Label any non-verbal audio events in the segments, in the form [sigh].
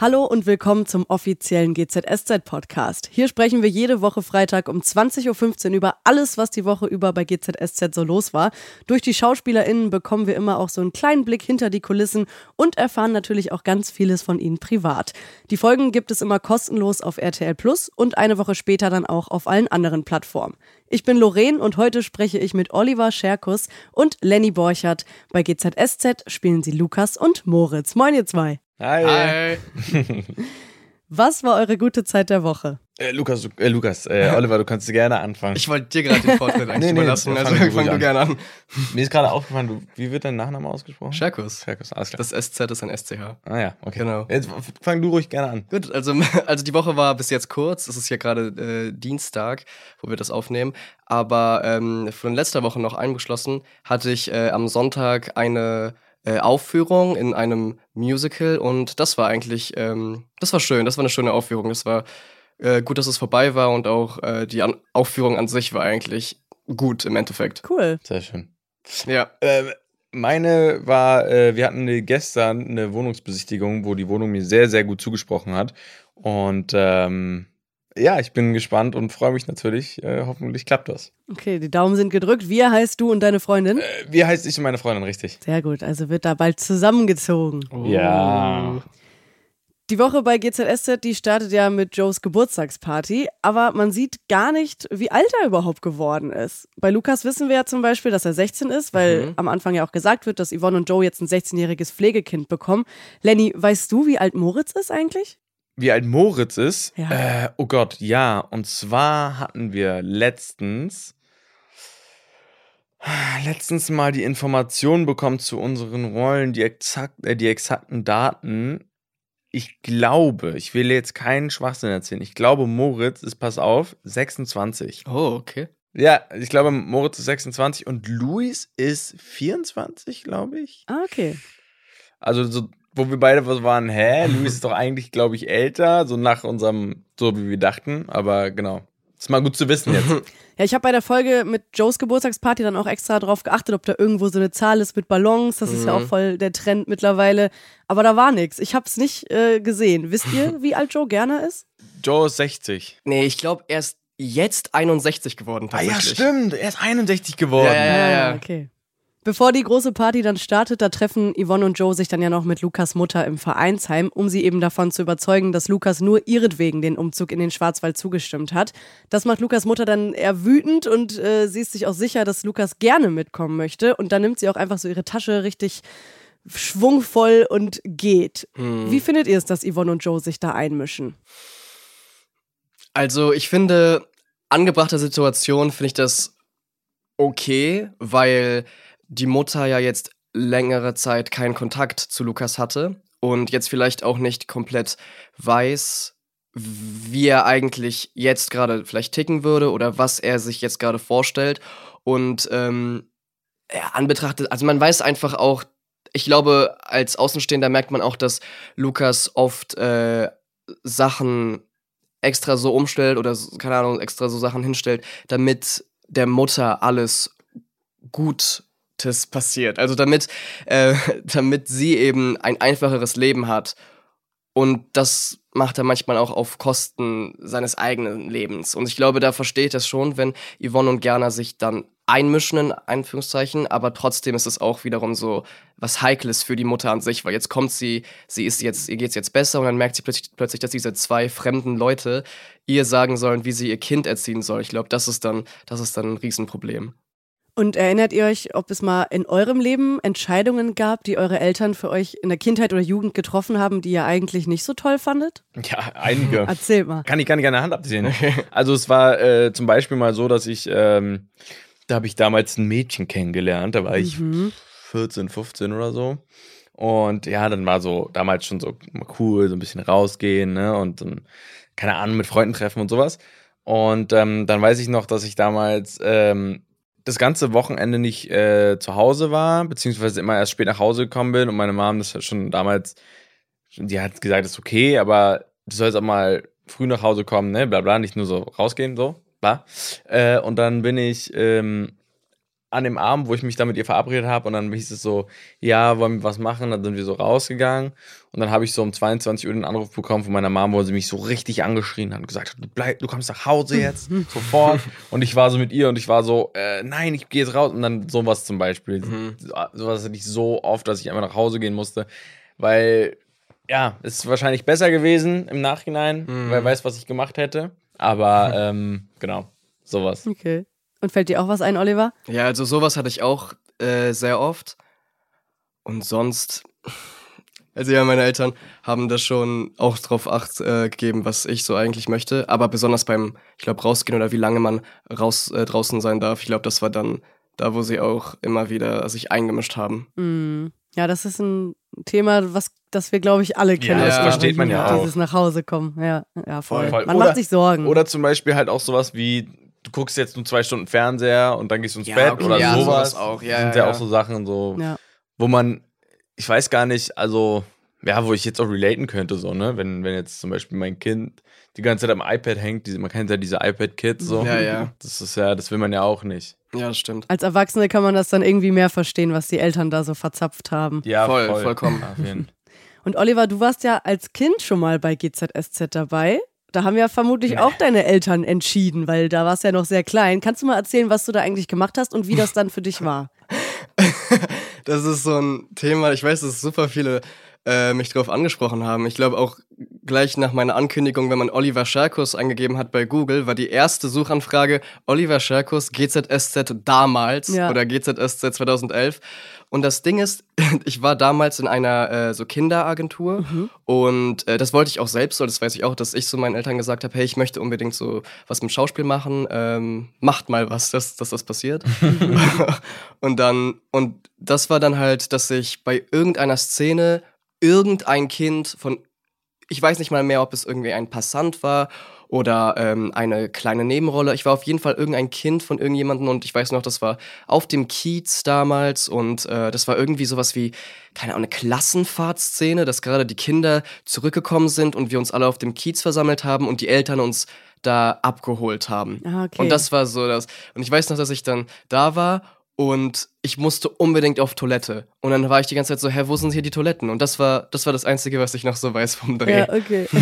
Hallo und willkommen zum offiziellen GZSZ-Podcast. Hier sprechen wir jede Woche Freitag um 20.15 Uhr über alles, was die Woche über bei GZSZ so los war. Durch die SchauspielerInnen bekommen wir immer auch so einen kleinen Blick hinter die Kulissen und erfahren natürlich auch ganz vieles von ihnen privat. Die Folgen gibt es immer kostenlos auf RTL Plus und eine Woche später dann auch auf allen anderen Plattformen. Ich bin Lorraine und heute spreche ich mit Oliver Scherkus und Lenny Borchert. Bei GZSZ spielen sie Lukas und Moritz. Moin, ihr zwei. Hi. Hi. [laughs] Was war eure gute Zeit der Woche? Äh, Lukas, äh, Lukas äh, [laughs] Oliver, du kannst gerne anfangen. Ich wollte dir gerade den Vortritt eigentlich [laughs] nee, nee, überlassen, also fang, fang du gerne an. Mir ist gerade aufgefallen, du, wie wird dein Nachname ausgesprochen? Scherkus. Scherkus, alles klar. Das SZ ist ein SCH. Ah ja, okay. Genau. Jetzt fang du ruhig gerne an. Gut, also, also die Woche war bis jetzt kurz. Es ist ja gerade äh, Dienstag, wo wir das aufnehmen. Aber ähm, von letzter Woche noch eingeschlossen hatte ich äh, am Sonntag eine äh, Aufführung in einem Musical und das war eigentlich, ähm, das war schön, das war eine schöne Aufführung. Das war äh, gut, dass es vorbei war und auch äh, die an Aufführung an sich war eigentlich gut im Endeffekt. Cool. Sehr schön. Ja. Ähm, meine war, äh, wir hatten gestern eine Wohnungsbesichtigung, wo die Wohnung mir sehr, sehr gut zugesprochen hat. Und ähm, ja, ich bin gespannt und freue mich natürlich. Äh, hoffentlich klappt das. Okay, die Daumen sind gedrückt. Wie heißt du und deine Freundin? Äh, wie heißt ich und meine Freundin, richtig? Sehr gut, also wird da bald zusammengezogen. Oh. Ja. Die Woche bei GZSZ, die startet ja mit Joes Geburtstagsparty, aber man sieht gar nicht, wie alt er überhaupt geworden ist. Bei Lukas wissen wir ja zum Beispiel, dass er 16 ist, weil mhm. am Anfang ja auch gesagt wird, dass Yvonne und Joe jetzt ein 16-jähriges Pflegekind bekommen. Lenny, weißt du, wie alt Moritz ist eigentlich? Wie alt Moritz ist. Ja. Äh, oh Gott, ja. Und zwar hatten wir letztens letztens mal die Informationen bekommen zu unseren Rollen, die, exakt, äh, die exakten Daten. Ich glaube, ich will jetzt keinen Schwachsinn erzählen. Ich glaube, Moritz ist, pass auf, 26. Oh, okay. Ja, ich glaube, Moritz ist 26 und Luis ist 24, glaube ich. Ah, okay. Also so wo wir beide was waren, hä, Luis ist doch eigentlich, glaube ich, älter, so nach unserem, so wie wir dachten, aber genau. Ist mal gut zu wissen jetzt. [laughs] Ja, ich habe bei der Folge mit Joes Geburtstagsparty dann auch extra drauf geachtet, ob da irgendwo so eine Zahl ist mit Ballons. Das ist ja auch mhm. voll der Trend mittlerweile. Aber da war nichts. Ich habe es nicht äh, gesehen. Wisst ihr, [laughs] wie alt Joe Gerner ist? Joe ist 60. Nee, ich glaube, er ist jetzt 61 geworden tatsächlich. Ah ja, stimmt. Er ist 61 geworden. Ja, ja, ja. ja. Ah, okay. Bevor die große Party dann startet, da treffen Yvonne und Joe sich dann ja noch mit Lukas Mutter im Vereinsheim, um sie eben davon zu überzeugen, dass Lukas nur ihretwegen den Umzug in den Schwarzwald zugestimmt hat. Das macht Lukas Mutter dann eher wütend und äh, sie ist sich auch sicher, dass Lukas gerne mitkommen möchte. Und dann nimmt sie auch einfach so ihre Tasche richtig schwungvoll und geht. Hm. Wie findet ihr es, dass Yvonne und Joe sich da einmischen? Also, ich finde, angebrachte Situation finde ich das okay, weil die Mutter ja jetzt längere Zeit keinen Kontakt zu Lukas hatte und jetzt vielleicht auch nicht komplett weiß, wie er eigentlich jetzt gerade vielleicht ticken würde oder was er sich jetzt gerade vorstellt. Und ähm, ja, anbetrachtet, also man weiß einfach auch, ich glaube, als Außenstehender merkt man auch, dass Lukas oft äh, Sachen extra so umstellt oder, keine Ahnung, extra so Sachen hinstellt, damit der Mutter alles gut passiert. Also damit, äh, [laughs] damit sie eben ein einfacheres Leben hat. Und das macht er manchmal auch auf Kosten seines eigenen Lebens. Und ich glaube, da verstehe ich das schon, wenn Yvonne und Gerner sich dann einmischen, in Anführungszeichen, aber trotzdem ist es auch wiederum so was Heikles für die Mutter an sich, weil jetzt kommt sie, sie ist jetzt, ihr geht's jetzt besser und dann merkt sie plötzlich, plötzlich, dass diese zwei fremden Leute ihr sagen sollen, wie sie ihr Kind erziehen soll. Ich glaube, das ist dann, das ist dann ein Riesenproblem. Und erinnert ihr euch, ob es mal in eurem Leben Entscheidungen gab, die eure Eltern für euch in der Kindheit oder Jugend getroffen haben, die ihr eigentlich nicht so toll fandet? Ja, einige. [laughs] Erzähl mal. Kann ich gar nicht an der Hand absehen. also es war äh, zum Beispiel mal so, dass ich, ähm, da habe ich damals ein Mädchen kennengelernt, da war ich mhm. 14, 15 oder so. Und ja, dann war so damals schon so cool, so ein bisschen rausgehen, ne? Und um, keine Ahnung, mit Freunden treffen und sowas. Und ähm, dann weiß ich noch, dass ich damals ähm, das ganze Wochenende nicht äh, zu Hause war, beziehungsweise immer erst spät nach Hause gekommen bin und meine Mom das schon damals, die hat gesagt, das ist okay, aber du sollst auch mal früh nach Hause kommen, ne, bla bla, nicht nur so rausgehen, so. war. Äh, und dann bin ich ähm, an dem Abend, wo ich mich da mit ihr verabredet habe, und dann hieß es so, ja, wollen wir was machen? Dann sind wir so rausgegangen. Und dann habe ich so um 22 Uhr den Anruf bekommen von meiner Mom, wo sie mich so richtig angeschrien hat und gesagt hat, du, bleib, du kommst nach Hause jetzt, sofort. [laughs] Und ich war so mit ihr und ich war so, äh, nein, ich gehe jetzt raus. Und dann sowas zum Beispiel. Mhm. Sowas hatte ich so oft, dass ich einfach nach Hause gehen musste. Weil, ja, es ist wahrscheinlich besser gewesen im Nachhinein, Mhm. wer weiß, was ich gemacht hätte. Aber, [laughs] ähm, genau, sowas. Okay. Und fällt dir auch was ein, Oliver? Ja, also sowas hatte ich auch äh, sehr oft. Und sonst, also ja, meine Eltern haben da schon auch drauf acht äh, gegeben, was ich so eigentlich möchte. Aber besonders beim, ich glaube, rausgehen oder wie lange man raus äh, draußen sein darf. Ich glaube, das war dann da, wo sie auch immer wieder sich eingemischt haben. Mm. Ja, das ist ein Thema, was das wir, glaube ich, alle kennen. das aus versteht man ja Dieses nach Hause kommen. Ja, ja voll. Voll. Man Oder- macht sich Sorgen. Oder zum Beispiel halt auch sowas wie, du guckst jetzt nur zwei Stunden Fernseher und dann gehst du ins Ja, Bett okay, oder ja, sowas. sowas auch. Ja, Das sind ja, ja, auch so Sachen, so, ja. wo man, ich weiß gar nicht, also, ja, wo ich jetzt auch relaten könnte, so, ne? Wenn, wenn jetzt zum Beispiel mein Kind die ganze Zeit am iPad hängt, diese, man kennt ja diese iPad-Kids so. Ja, ja. Das ist ja, das will man ja auch nicht. Ja, das stimmt. Als Erwachsene kann man das dann irgendwie mehr verstehen, was die Eltern da so verzapft haben. Ja, Voll, vollkommen. Auf jeden. [laughs] Und Oliver, du warst ja als Kind schon mal bei GZSZ dabei. Da haben ja vermutlich auch deine Eltern entschieden, weil da warst du ja noch sehr klein. Kannst du mal erzählen, was du da eigentlich gemacht hast und wie das dann für dich war? [laughs] Das ist so ein Thema, ich weiß, dass super viele äh, mich drauf angesprochen haben. Ich glaube auch gleich nach meiner Ankündigung, wenn man Oliver Scherkus eingegeben hat bei Google, war die erste Suchanfrage Oliver Scherkus GZSZ damals Ja. oder GZSZ 2011. Und das Ding ist, [laughs] ich war damals in einer äh, so Kinderagentur und äh, das wollte ich auch selbst so, das weiß ich auch, dass ich so meinen Eltern gesagt habe, hey, ich möchte unbedingt so was mit Schauspiel machen, ähm, macht mal was, dass, dass das passiert. [laughs] [laughs] und dann, und das war dann halt, dass ich bei irgendeiner Szene irgendein Kind von, ich weiß nicht mal mehr, ob es irgendwie ein Passant war oder ähm, eine kleine Nebenrolle. Ich war auf jeden Fall irgendein Kind von irgendjemandem und ich weiß noch, das war auf dem Kiez damals und äh, das war irgendwie sowas wie, keine Ahnung, eine Klassenfahrtszene, dass gerade die Kinder zurückgekommen sind und wir uns alle auf dem Kiez versammelt haben und die Eltern uns da abgeholt haben. Ah, okay. Und das war so das. Und ich weiß noch, dass ich dann da war und ich musste unbedingt auf Toilette. Und dann war ich die ganze Zeit so, hä, wo sind hier die Toiletten? Und das war das, war das Einzige, was ich noch so weiß vom Dreh. Ja, okay. [laughs]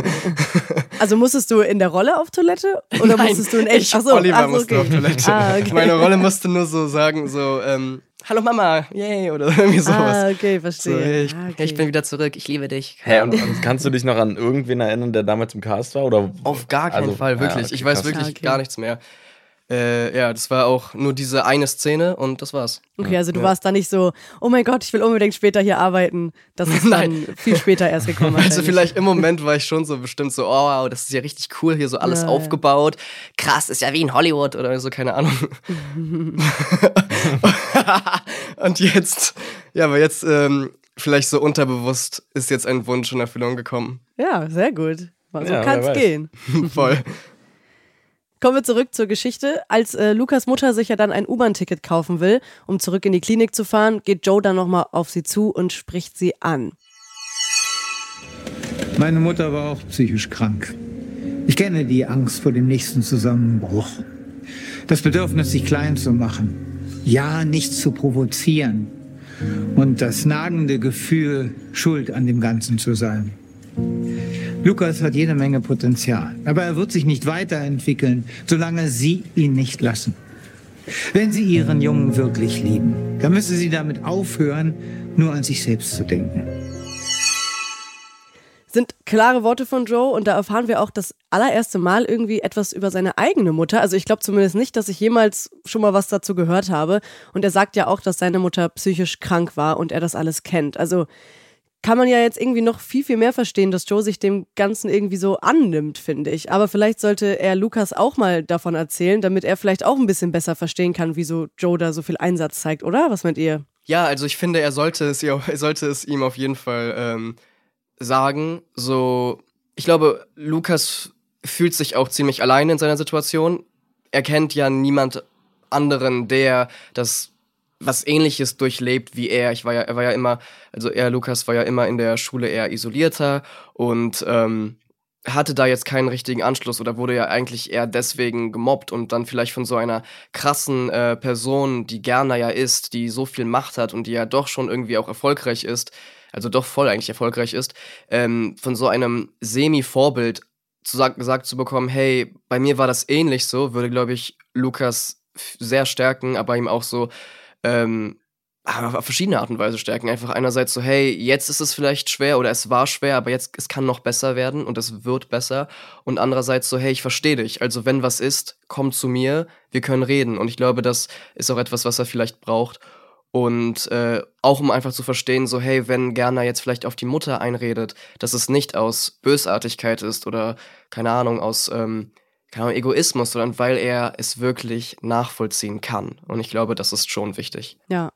[laughs] Also, musstest du in der Rolle auf Toilette? Oder Nein, musstest du in echt? Ich, Ach so, Oliver ach so, musste okay. auf Toilette. Ah, okay. Meine Rolle musste nur so sagen, so, ähm, hallo Mama, yay, oder [laughs] irgendwie sowas. Ah, okay, So, verstehe. hey, ich, ah, okay. ich bin wieder zurück, ich liebe dich. Hä, und, und kannst du dich noch an irgendwen erinnern, der damals im Cast war? Oder? Auf gar keinen Also, Fall, ja, wirklich. okay, ich weiß krass. wirklich Ah, okay. gar nichts mehr. Äh, ja, das war auch nur diese eine Szene und das war's. Okay, also du Ja. warst da nicht so, oh mein Gott, ich will unbedingt später hier arbeiten. Das [laughs] ist dann viel später erst gekommen. [laughs] Also vielleicht im Moment war ich schon so bestimmt so, oh wow, das ist ja richtig cool, hier so alles Ja, ja. aufgebaut. Krass, ist ja wie in Hollywood oder so, keine Ahnung. [laughs] Und jetzt, ja, aber jetzt ähm, vielleicht so unterbewusst ist jetzt ein Wunsch in Erfüllung gekommen. Ja, sehr gut. So Ja, wer kann es weiß. gehen. Voll. Kommen wir zurück zur Geschichte. Als äh, Lukas Mutter sich ja dann ein U-Bahn-Ticket kaufen will, um zurück in die Klinik zu fahren, geht Joe dann nochmal auf sie zu und spricht sie an. Meine Mutter war auch psychisch krank. Ich kenne die Angst vor dem nächsten Zusammenbruch. Das Bedürfnis, sich klein zu machen. Ja, nichts zu provozieren. Und das nagende Gefühl, schuld an dem Ganzen zu sein. Lukas hat jede Menge Potenzial, aber er wird sich nicht weiterentwickeln, solange Sie ihn nicht lassen. Wenn Sie Ihren Jungen wirklich lieben, dann müssen Sie damit aufhören, nur an sich selbst zu denken. Sind klare Worte von Joe und da erfahren wir auch das allererste Mal irgendwie etwas über seine eigene Mutter. Also ich glaube zumindest nicht, dass ich jemals schon mal was dazu gehört habe. Und er sagt ja auch, dass seine Mutter psychisch krank war und er das alles kennt. Also kann man ja jetzt irgendwie noch viel, viel mehr verstehen, dass Joe sich dem Ganzen irgendwie so annimmt, finde ich. Aber vielleicht sollte er Lukas auch mal davon erzählen, damit er vielleicht auch ein bisschen besser verstehen kann, wieso Joe da so viel Einsatz zeigt, oder? Was meint ihr? Ja, also ich finde, er sollte es, er sollte es ihm auf jeden Fall ähm, sagen. So, ich glaube, Lukas fühlt sich auch ziemlich allein in seiner Situation. Er kennt ja niemand anderen, der das was ähnliches durchlebt wie er. Ich war ja, er war ja immer, also er, Lukas, war ja immer in der Schule eher isolierter und ähm, hatte da jetzt keinen richtigen Anschluss oder wurde ja eigentlich eher deswegen gemobbt und dann vielleicht von so einer krassen äh, Person, die Gerner ja ist, die so viel Macht hat und die ja doch schon irgendwie auch erfolgreich ist, also doch voll eigentlich erfolgreich ist, ähm, von so einem Semi-Vorbild zu gesagt zu bekommen, hey, bei mir war das ähnlich so, würde, glaube ich, Lukas sehr stärken, aber ihm auch so ähm, auf verschiedene Art und Weise stärken. Einfach einerseits so, hey, jetzt ist es vielleicht schwer oder es war schwer, aber jetzt es kann noch besser werden und es wird besser. Und andererseits so, hey, ich verstehe dich. Also wenn was ist, komm zu mir, wir können reden. Und ich glaube, das ist auch etwas, was er vielleicht braucht. Und äh, auch um einfach zu verstehen, so, hey, wenn Gerner jetzt vielleicht auf die Mutter einredet, dass es nicht aus Bösartigkeit ist oder, keine Ahnung, aus ähm, Ahnung, Egoismus, sondern weil er es wirklich nachvollziehen kann. Und ich glaube, das ist schon wichtig. Ja.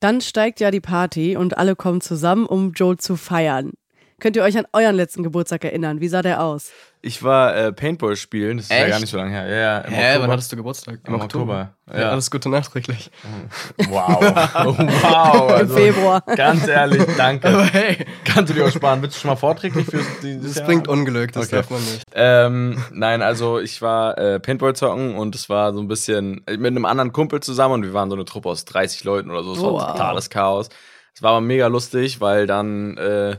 Dann steigt ja die Party und alle kommen zusammen, um Joel zu feiern. Könnt ihr euch an euren letzten Geburtstag erinnern? Wie sah der aus? Ich war äh, Paintball spielen, das ist ja gar nicht so lange her. Ja, ja, im Hä, Oktober. wann hattest du Geburtstag? Im Oktober. Ja, Ja. alles Gute nachträglich. [laughs] Wow. [laughs] wow. Im Also, Februar. Ganz ehrlich, danke. Aber hey, Kannst du dir auch sparen. Bist du schon mal vorträglich für das Jahr? bringt Unglück, das Okay. darf man nicht. Ähm, nein, also ich war äh, Paintball zocken und es war so ein bisschen äh, mit einem anderen Kumpel zusammen und wir waren so eine Truppe aus 30 Leuten oder so. Es Oh, war wow. totales Chaos. Es war aber mega lustig, weil dann äh,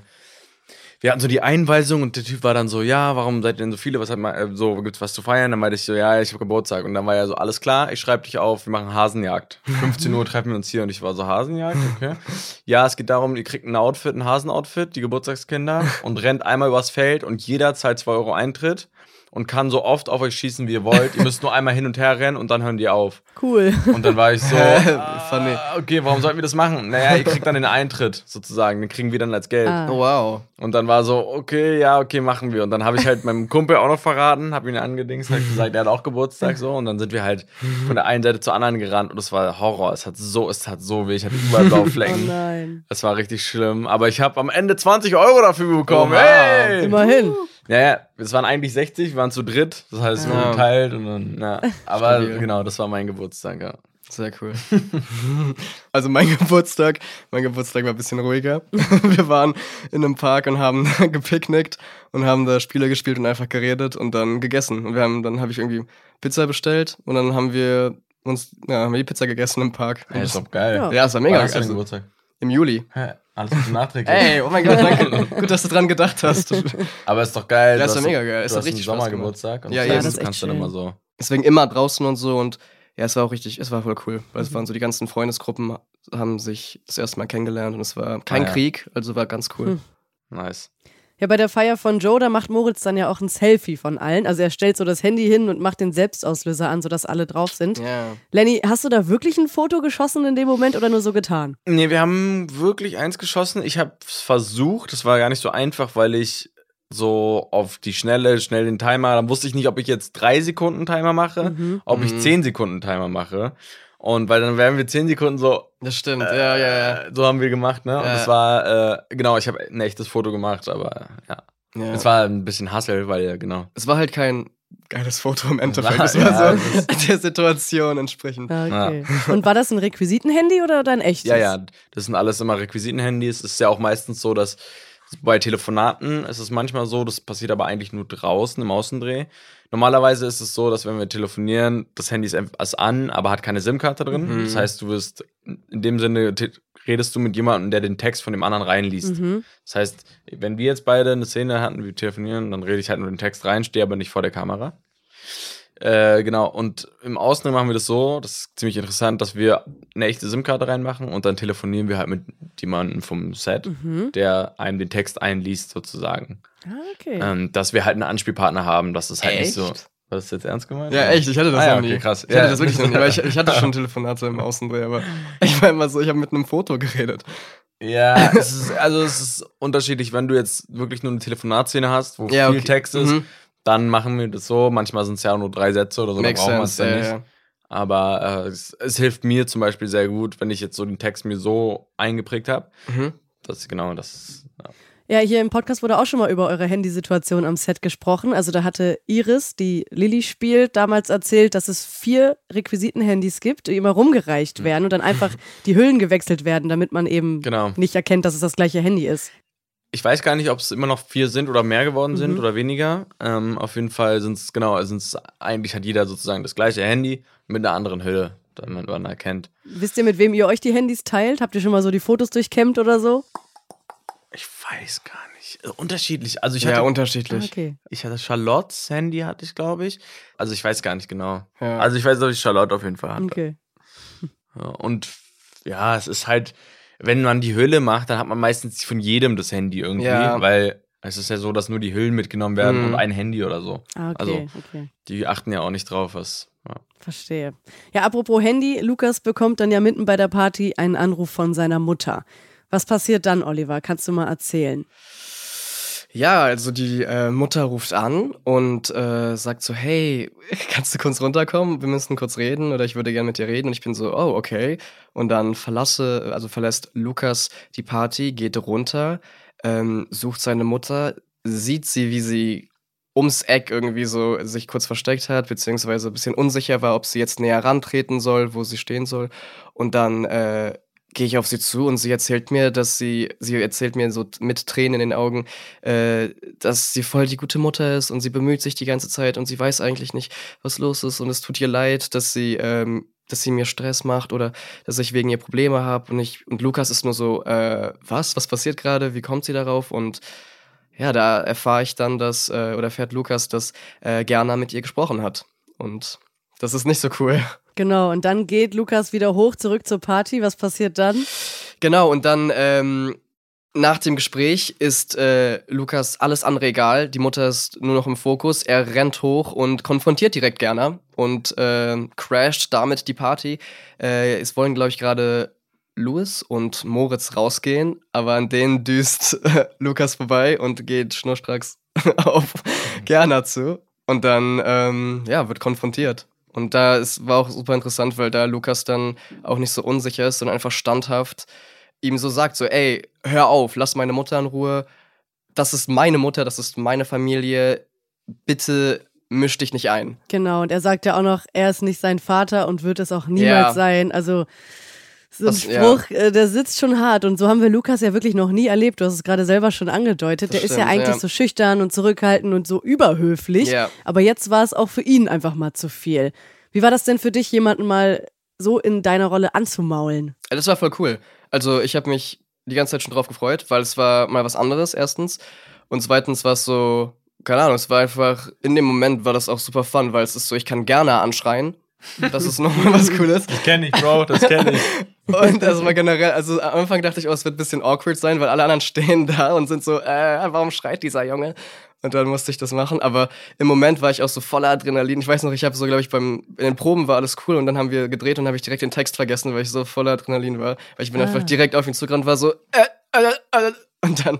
wir hatten so die Einweisung und der Typ war dann so, ja, warum seid ihr denn so viele? Was hat man, äh, so, gibt's was zu feiern? Dann meinte ich so, ja, ich habe Geburtstag. Und dann war ja so, alles klar, ich schreibe dich auf, wir machen Hasenjagd. [laughs] 15 Uhr treffen wir uns hier und ich war so, Hasenjagd, okay. Ja, es geht darum, ihr kriegt ein Outfit, ein Hasenoutfit, die Geburtstagskinder, und rennt einmal übers Feld und jeder zahlt 2 Euro Eintritt und kann so oft auf euch schießen, wie ihr wollt. ihr müsst nur einmal hin und her rennen und dann hören die auf. Cool. Und dann war ich so, [laughs] Funny. ah, okay, warum sollten wir das machen? Naja, ihr kriegt dann den Eintritt sozusagen, den kriegen wir dann als Geld. Ah. Oh, wow. Und dann war so, okay, ja, okay, machen wir. Und dann habe ich halt meinem Kumpel auch noch verraten, habe ihn angedingst, halt gesagt, er hat auch Geburtstag so. Und dann sind wir halt von der einen Seite zur anderen gerannt und es war Horror. Es hat so, es hat so weh, ich hatte überall blaue [laughs] Oh nein. Es war richtig schlimm. Aber ich habe am Ende 20 Euro dafür bekommen. Oha. Hey! Immerhin. Ja, ja, es waren eigentlich 60, wir waren zu dritt. Das heißt, wir Ja. geteilt und dann, ja. Aber Stabil. genau, das war mein Geburtstag, ja. Sehr cool. [laughs] also mein [laughs] Geburtstag, mein Geburtstag war ein bisschen ruhiger. [laughs] Wir waren in einem Park und haben gepicknickt und haben da Spiele gespielt und einfach geredet und dann gegessen. Und wir haben, dann habe ich irgendwie Pizza bestellt und dann haben wir uns, ja, haben wir die Pizza gegessen im Park. Ey, ist doch geil. Ja. ja, es war mega. Wann hast du Geburtstag? Im Juli. Hä? Alles Gute nachträglich. Ey, oh mein Gott, danke. [laughs] Gut, dass du dran gedacht hast. Aber ist doch geil. Ja, ist doch mega geil. Ist doch richtig Sommergeburtstag. Und Ja, ja, das das ist echt kannst du dann schön. immer so. Deswegen immer draußen und so und ja, es war auch richtig, es war voll cool. Weil es waren so die ganzen Freundesgruppen haben sich das erste Mal kennengelernt und es war kein Ah, ja. Krieg, also war ganz cool. Hm. Nice. Ja, bei der Feier von Joe, da macht Moritz dann ja auch ein Selfie von allen. Also er stellt so das Handy hin und macht den Selbstauslöser an, sodass alle drauf sind. Ja. Lenny, hast du da wirklich ein Foto geschossen in dem Moment oder nur so getan? Nee, wir haben wirklich eins geschossen. Ich habe es versucht. Das war gar nicht so einfach, weil ich so auf die Schnelle, schnell den Timer, dann wusste ich nicht, ob ich jetzt drei Sekunden Timer mache, Mhm. ob ich Mhm. zehn Sekunden Timer mache. Und weil dann wären wir zehn Sekunden so, Das stimmt, ja, ja, ja. äh, so haben wir gemacht, ne? Und Ja. das war, äh, genau, ich habe ein echtes Foto gemacht, aber ja. ja. Es war ein bisschen Hassel, weil ja, genau. es war halt kein geiles Foto im Endeffekt. Es war ja, so [laughs] der Situation entsprechend. Ja, okay. Und war das ein Requisitenhandy oder dein echtes? Ja, ja, das sind alles immer Requisitenhandys. Es ist ja auch meistens so, dass bei Telefonaten ist es manchmal so, das passiert aber eigentlich nur draußen im Außendreh. Normalerweise ist es so, dass wenn wir telefonieren, das Handy ist an, aber hat keine SIM-Karte drin. Mhm. Das heißt, du wirst in dem Sinne redest du mit jemandem, der den Text von dem anderen reinliest. Mhm. Das heißt, wenn wir jetzt beide eine Szene hatten, wir telefonieren, dann rede ich halt nur den Text rein, stehe aber nicht vor der Kamera. Äh, genau, und im Außendreh machen wir das so, das ist ziemlich interessant, dass wir eine echte SIM-Karte reinmachen und dann telefonieren wir halt mit jemandem vom Set, Mhm. der einem den Text einliest, sozusagen. Ah, okay. Ähm, dass wir halt einen Anspielpartner haben, dass es halt nicht so. Echt? War das jetzt ernst gemeint? Ja, echt, ich hatte das Ah, ja, noch nie. okay, krass. Ich hatte Ja. das wirklich nie, weil ich, ich hatte schon [laughs] Telefonate im Außendreh, aber ich war immer so, ich habe mit einem Foto geredet. Ja, es ist, also es ist unterschiedlich, wenn du jetzt wirklich nur eine Telefonatszene hast, wo Ja, viel okay. Text ist, Mhm. Dann machen wir das so. Manchmal sind es ja auch nur drei Sätze oder so, Makes dann brauchen wir es ja, nicht. ja. Aber äh, es, es hilft mir zum Beispiel sehr gut, wenn ich jetzt so den Text mir so eingeprägt habe. Mhm. Das genau das. Ja. Ja, hier im Podcast wurde auch schon mal über eure Handysituation am Set gesprochen. Also da hatte Iris, die Lilly spielt, damals erzählt, dass es vier Requisiten-Handys gibt, die immer rumgereicht werden und dann einfach die Hüllen gewechselt werden, damit man eben Genau. nicht erkennt, dass es das gleiche Handy ist. Ich weiß gar nicht, ob es immer noch vier sind oder mehr geworden sind Mhm. oder weniger. Ähm, auf jeden Fall sind es, genau, sind es eigentlich hat jeder sozusagen das gleiche Handy mit einer anderen Hülle, damit man erkennt. Wisst ihr, mit wem ihr euch die Handys teilt? Habt ihr schon mal so die Fotos durchkämmt oder so? Ich weiß gar nicht. Äh, Unterschiedlich. Also ich ja, hatte, unterschiedlich. Okay. ich hatte Charlottes Handy, hatte ich, glaube ich. Also ich weiß gar nicht genau. Ja. Also ich weiß, dass ich Charlotte auf jeden Fall hatte. Okay. Ja, und ja, es ist halt, wenn man die Hülle macht, dann hat man meistens von jedem das Handy irgendwie, Ja. weil es ist ja so, dass nur die Hüllen mitgenommen werden Mhm. und ein Handy oder so. Ah, okay, Also- okay. Die achten ja auch nicht drauf, was. Ja. Verstehe. Ja, apropos Handy, Lukas bekommt dann ja mitten bei der Party einen Anruf von seiner Mutter. Was passiert dann, Oliver? Kannst du mal erzählen? Ja, also die äh, Mutter ruft an und äh, sagt so, hey, [laughs] kannst du kurz runterkommen? Wir müssen kurz reden oder ich würde gerne mit dir reden. Und ich bin so, oh, okay. Und dann verlasse, also verlässt Lukas die Party, geht runter, ähm, sucht seine Mutter, sieht sie, wie sie ums Eck irgendwie so sich kurz versteckt hat, beziehungsweise ein bisschen unsicher war, ob sie jetzt näher rantreten soll, wo sie stehen soll. Und dann äh, gehe ich auf sie zu und sie erzählt mir, dass sie, sie erzählt mir so mit Tränen in den Augen, äh, dass sie voll die gute Mutter ist und sie bemüht sich die ganze Zeit und sie weiß eigentlich nicht, was los ist und es tut ihr leid, dass sie, ähm, dass sie mir Stress macht oder dass ich wegen ihr Probleme habe und ich und Lukas ist nur so, äh, was, was passiert gerade, wie kommt sie darauf? Und ja, da erfahre ich dann, dass äh, oder erfährt Lukas, dass äh, Gerner mit ihr gesprochen hat. Und das ist nicht so cool. Genau, und dann geht Lukas wieder hoch zurück zur Party. Was passiert dann? Genau, und dann ähm, nach dem Gespräch ist äh, Lukas alles andere egal. Die Mutter ist nur noch im Fokus. Er rennt hoch und konfrontiert direkt Gerner und äh, crasht damit die Party. Äh, es wollen, glaube ich, gerade Louis und Moritz rausgehen, aber an denen düst [laughs] Lukas vorbei und geht schnurstracks [laughs] auf Gerner zu. Und dann, ähm, ja, wird konfrontiert. Und da ist, war auch super interessant, weil da Lukas dann auch nicht so unsicher ist, sondern einfach standhaft ihm so sagt, so, ey, hör auf, lass meine Mutter in Ruhe. Das ist meine Mutter, das ist meine Familie. Bitte misch dich nicht ein. Genau, und er sagt ja auch noch, er ist nicht sein Vater und wird es auch niemals Ja. sein. Also so ein Das- ja. Spruch, äh, der sitzt schon hart. Und so haben wir Lukas ja wirklich noch nie erlebt. Du hast es gerade selber schon angedeutet. Das der ist ja stimmt, eigentlich ja. so schüchtern und zurückhaltend und so überhöflich. Ja. Aber jetzt war es auch für ihn einfach mal zu viel. Wie war das denn für dich, jemanden mal so in deiner Rolle anzumaulen? Das war voll cool. Also ich habe mich die ganze Zeit schon drauf gefreut, weil es war mal was anderes erstens. Und zweitens war es so, keine Ahnung, es war einfach, in dem Moment war das auch super fun, weil es ist so, ich kann gerne anschreien. Das ist nochmal was [laughs] Cooles. Das kenne ich, Bro, das kenne ich. [laughs] Und das war generell, also am Anfang dachte ich, oh, es wird ein bisschen awkward sein, weil alle anderen [laughs] stehen da und sind so, äh, warum schreit dieser Junge? Und dann musste ich das machen. Aber im Moment war ich auch so voller Adrenalin. Ich weiß noch, ich habe so, glaube ich, beim in den Proben war alles cool und dann haben wir gedreht und habe ich direkt den Text vergessen, weil ich so voller Adrenalin war. Weil ich bin Ah. einfach direkt auf ihn zugerannt, war so, äh, äh, äh, und dann.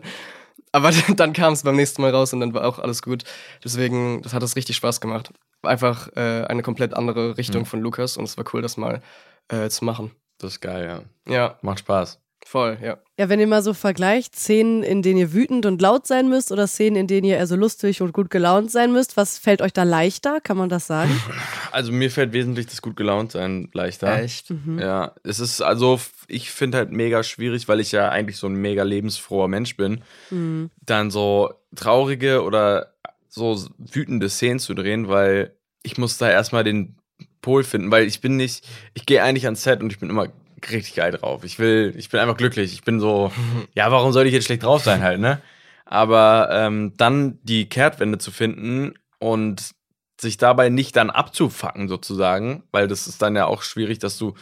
Aber dann kam es beim nächsten Mal raus und dann war auch alles gut. Deswegen, das hat es richtig Spaß gemacht. Einfach äh, eine komplett andere Richtung von Lukas und es war cool, das mal äh, zu machen. Das ist geil, ja. Ja, Macht Spaß. voll, ja. Ja, wenn ihr mal so vergleicht, Szenen, in denen ihr wütend und laut sein müsst oder Szenen, in denen ihr eher so lustig und gut gelaunt sein müsst, was fällt euch da leichter? Kann man das sagen? [laughs] Also mir fällt wesentlich das gut gelaunt sein leichter. Echt? Ja, es ist also, ich finde halt mega schwierig, weil ich ja eigentlich so ein mega lebensfroher Mensch bin, dann so traurige oder so wütende Szenen zu drehen, weil ich muss da erstmal den Pol finden, weil ich bin nicht, ich gehe eigentlich ans Set und ich bin immer richtig geil drauf. Ich will, ich bin einfach glücklich. Ich bin so, [laughs] ja, warum soll ich jetzt schlecht drauf sein halt, ne? Aber ähm, dann die Kehrtwende zu finden und sich dabei nicht dann abzufacken sozusagen, weil das ist dann ja auch schwierig, dass du,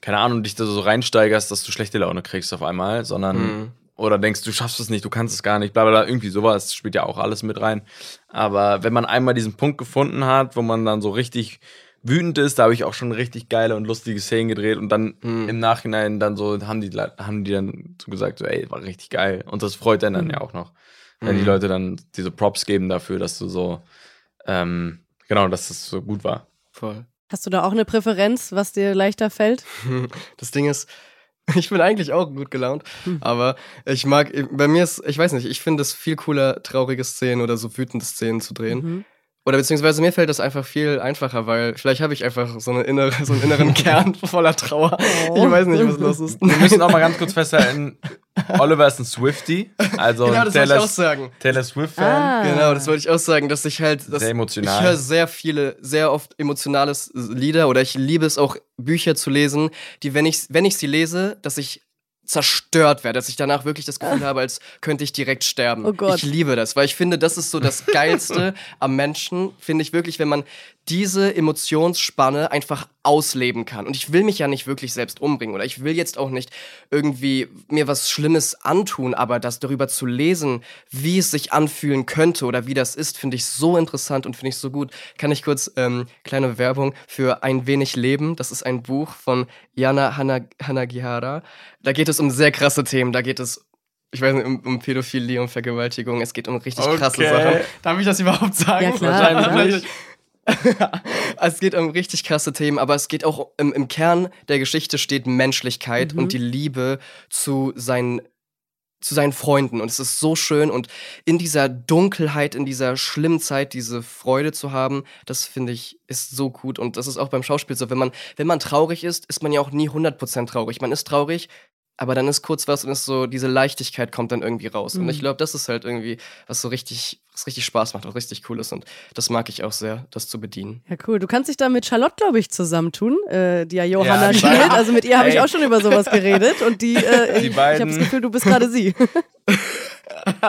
keine Ahnung, dich da so reinsteigerst, dass du schlechte Laune kriegst auf einmal, sondern Mhm. Oder denkst, du schaffst es nicht, du kannst es gar nicht, bla bla, bla, irgendwie sowas spielt ja auch alles mit rein. Aber wenn man einmal diesen Punkt gefunden hat, wo man dann so richtig wütend ist, da habe ich auch schon richtig geile und lustige Szenen gedreht und dann Mhm. im Nachhinein dann so haben die haben die dann so gesagt, so ey, war richtig geil und das freut einen dann ja auch noch, wenn die Mhm. Leute dann diese Props geben dafür, dass du so ähm, genau, dass das so gut war. Voll. Hast du da auch eine Präferenz, was dir leichter fällt? [laughs] Das Ding ist, [laughs] ich bin eigentlich auch gut gelaunt, Hm. aber ich mag, bei mir ist, ich weiß nicht, ich finde es viel cooler, traurige Szenen oder so wütende Szenen zu drehen. Mhm. Oder beziehungsweise mir fällt das einfach viel einfacher, weil vielleicht habe ich einfach so, eine innere, so einen inneren [laughs] Kern voller Trauer. Oh. Ich weiß nicht, was los ist. Wir müssen auch mal ganz kurz festhalten, [laughs] Oliver ist ein Swifty. Also Genau, das wollte ich Taylor, auch sagen. Taylor Swift-Fan. Ah. Genau, das wollte ich auch sagen, dass ich halt. Dass Sehr emotional. Ich höre sehr viele, sehr oft emotionales Lieder oder ich liebe es auch, Bücher zu lesen, die, wenn ich, wenn ich sie lese, dass ich zerstört werde, dass ich danach wirklich das Gefühl habe, als könnte ich direkt sterben. Oh Gott. Ich liebe das, weil ich finde, das ist so das Geilste [laughs] am Menschen, finde ich wirklich, wenn man diese Emotionsspanne einfach ausleben kann. Und ich will mich ja nicht wirklich selbst umbringen oder ich will jetzt auch nicht irgendwie mir was Schlimmes antun, aber das darüber zu lesen, wie es sich anfühlen könnte oder wie das ist, finde ich so interessant und finde ich so gut. Kann ich kurz ähm, kleine Werbung für Ein wenig Leben. Das ist ein Buch von Jana Hana Hanagihara. Da geht es um sehr krasse Themen. Da geht es ich weiß nicht, um, um Pädophilie, um Vergewaltigung. Es geht um richtig krasse Okay. Sachen. Darf ich das überhaupt sagen? Ja, klar, Wahrscheinlich. [laughs] es geht um richtig krasse Themen, aber es geht auch im, im Kern der Geschichte steht Menschlichkeit Mhm. und die Liebe zu seinen zu seinen Freunden und es ist so schön und in dieser Dunkelheit, in dieser schlimmen Zeit diese Freude zu haben, das finde ich ist so gut und das ist auch beim Schauspiel so, wenn man wenn man traurig ist, ist man ja auch nie 100% traurig. Man ist traurig, aber dann ist kurz was und ist so diese Leichtigkeit kommt dann irgendwie raus und Mhm. ich glaube, das ist halt irgendwie was so richtig was richtig Spaß macht, auch richtig cool ist und das mag ich auch sehr, das zu bedienen. Ja, cool. Du kannst dich da mit Charlotte, glaube ich, zusammentun, äh, die ja Johanna Ja, spielt. Also mit ihr habe ich auch schon über sowas geredet. Und die, äh, Die ich, ich habe beiden- das Gefühl, du bist gerade sie. [laughs]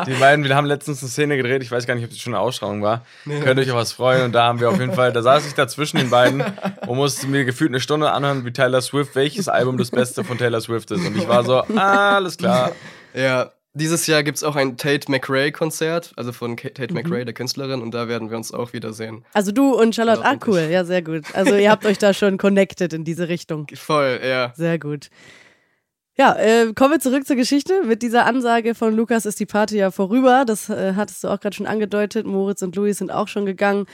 Die beiden, wir haben letztens eine Szene gedreht, ich weiß gar nicht, ob das schon eine Ausstrahlung war. Könnt euch auf was freuen. Und da haben wir auf jeden Fall, da saß ich da zwischen den beiden und musste mir gefühlt eine Stunde anhören, wie Taylor Swift, welches Album das Beste von Taylor Swift ist. Und ich war so, ah, alles klar. Ja, dieses Jahr gibt es auch ein Tate McRae-Konzert, also von Tate McRae, der Künstlerin, und da werden wir uns auch wiedersehen. Also du und Charlotte, ah Charlotte cool, ja, sehr gut. Also ihr habt euch da schon connected in diese Richtung. Voll, ja. Sehr gut. Ja, äh, kommen wir zurück zur Geschichte. Mit dieser Ansage von Lukas ist die Party ja vorüber. Das äh, hattest du auch gerade schon angedeutet. Moritz und Luis sind auch schon gegangen.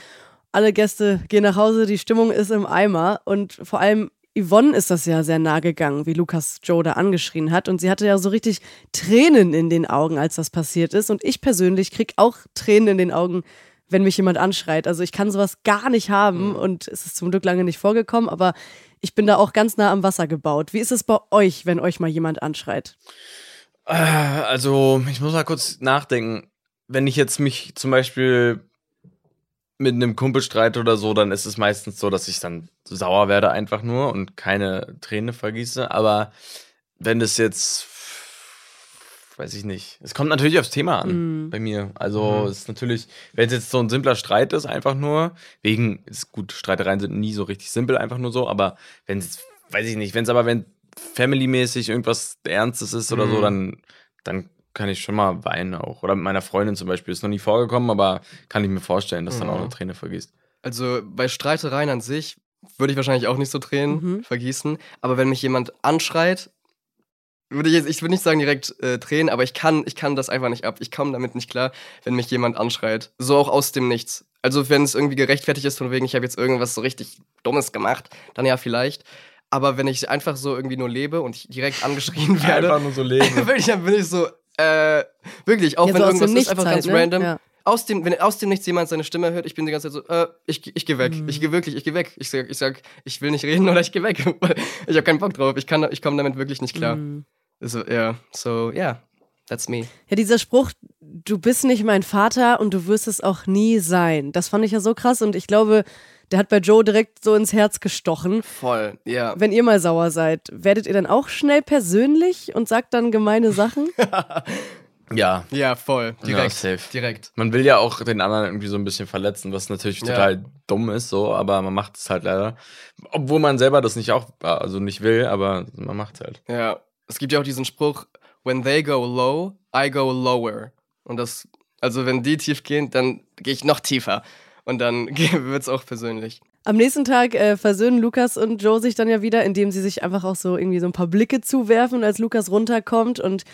Alle Gäste gehen nach Hause, die Stimmung ist im Eimer. Und vor allem Yvonne ist das ja sehr nah gegangen, wie Lukas Joe da angeschrien hat. Und sie hatte ja so richtig Tränen in den Augen, als das passiert ist. Und ich persönlich krieg auch Tränen in den Augen, wenn mich jemand anschreit. Also ich kann sowas gar nicht haben und es ist zum Glück lange nicht vorgekommen, aber ich bin da auch ganz nah am Wasser gebaut. Wie ist es bei euch, wenn euch mal jemand anschreit? Äh, Also, ich muss mal kurz nachdenken. Wenn ich jetzt mich zum Beispiel mit einem Kumpel streite oder so, dann ist es meistens so, dass ich dann sauer werde einfach nur und keine Träne vergieße. Aber wenn das jetzt, weiß ich nicht, es kommt natürlich aufs Thema an Mm. bei mir. Also es ist natürlich, wenn es jetzt so ein simpler Streit ist, einfach nur, wegen, ist gut, Streitereien sind nie so richtig simpel, einfach nur so, aber wenn es, weiß ich nicht, wenn es aber, wenn family-mäßig irgendwas Ernstes ist oder so, Mhm. dann, dann kann ich schon mal weinen auch. Oder mit meiner Freundin zum Beispiel. Ist noch nie vorgekommen, aber kann ich mir vorstellen, dass dann auch Mhm. eine Träne vergießt. Also bei Streitereien an sich würde ich wahrscheinlich auch nicht so Tränen Mhm. vergießen, aber wenn mich jemand anschreit, würde ich jetzt, ich würde nicht sagen direkt äh, Tränen, aber ich kann, ich kann das einfach nicht ab. Ich komme damit nicht klar, wenn mich jemand anschreit. So auch aus dem Nichts. Also wenn es irgendwie gerechtfertigt ist, von wegen, ich habe jetzt irgendwas so richtig Dummes gemacht, dann ja vielleicht. Aber wenn ich einfach so irgendwie nur lebe und ich direkt angeschrien [laughs] werde, Einfach nur so leben. [laughs] wirklich, dann bin ich so, äh, wirklich, auch Ja, wenn so irgendwas ist, einfach Nichts ganz halt, ne? random. Ja. Aus dem, wenn aus dem Nichts jemand seine Stimme hört, ich bin die ganze Zeit so, äh, ich, ich gehe weg. Mhm. Ich gehe wirklich, ich gehe weg. Ich sag, ich sag, ich will nicht reden oder ich gehe weg. [laughs] ich habe keinen Bock drauf. Ich, kann, ich komme damit wirklich nicht klar. Mhm. So, ja, so, yeah, that's me. Ja, dieser Spruch, du bist nicht mein Vater und du wirst es auch nie sein. Das fand ich ja so krass und ich glaube, der hat bei Joe direkt so ins Herz gestochen. Voll, ja. Wenn ihr mal sauer seid, werdet ihr dann auch schnell persönlich und sagt dann gemeine Sachen? [laughs] Ja. Ja, voll. Ja, Direkt. safe. Direkt. Man will ja auch den anderen irgendwie so ein bisschen verletzen, was natürlich Ja. total dumm ist, so, aber man macht es halt leider. Obwohl man selber das nicht auch, also nicht will, aber man macht es halt. Ja. Es gibt ja auch diesen Spruch, when they go low, I go lower. Und das, also wenn die tief gehen, dann gehe ich noch tiefer. Und dann [laughs] wird es auch persönlich. Am nächsten Tag äh, versöhnen Lukas und Joe sich dann ja wieder, indem sie sich einfach auch so irgendwie so ein paar Blicke zuwerfen, als Lukas runterkommt. Und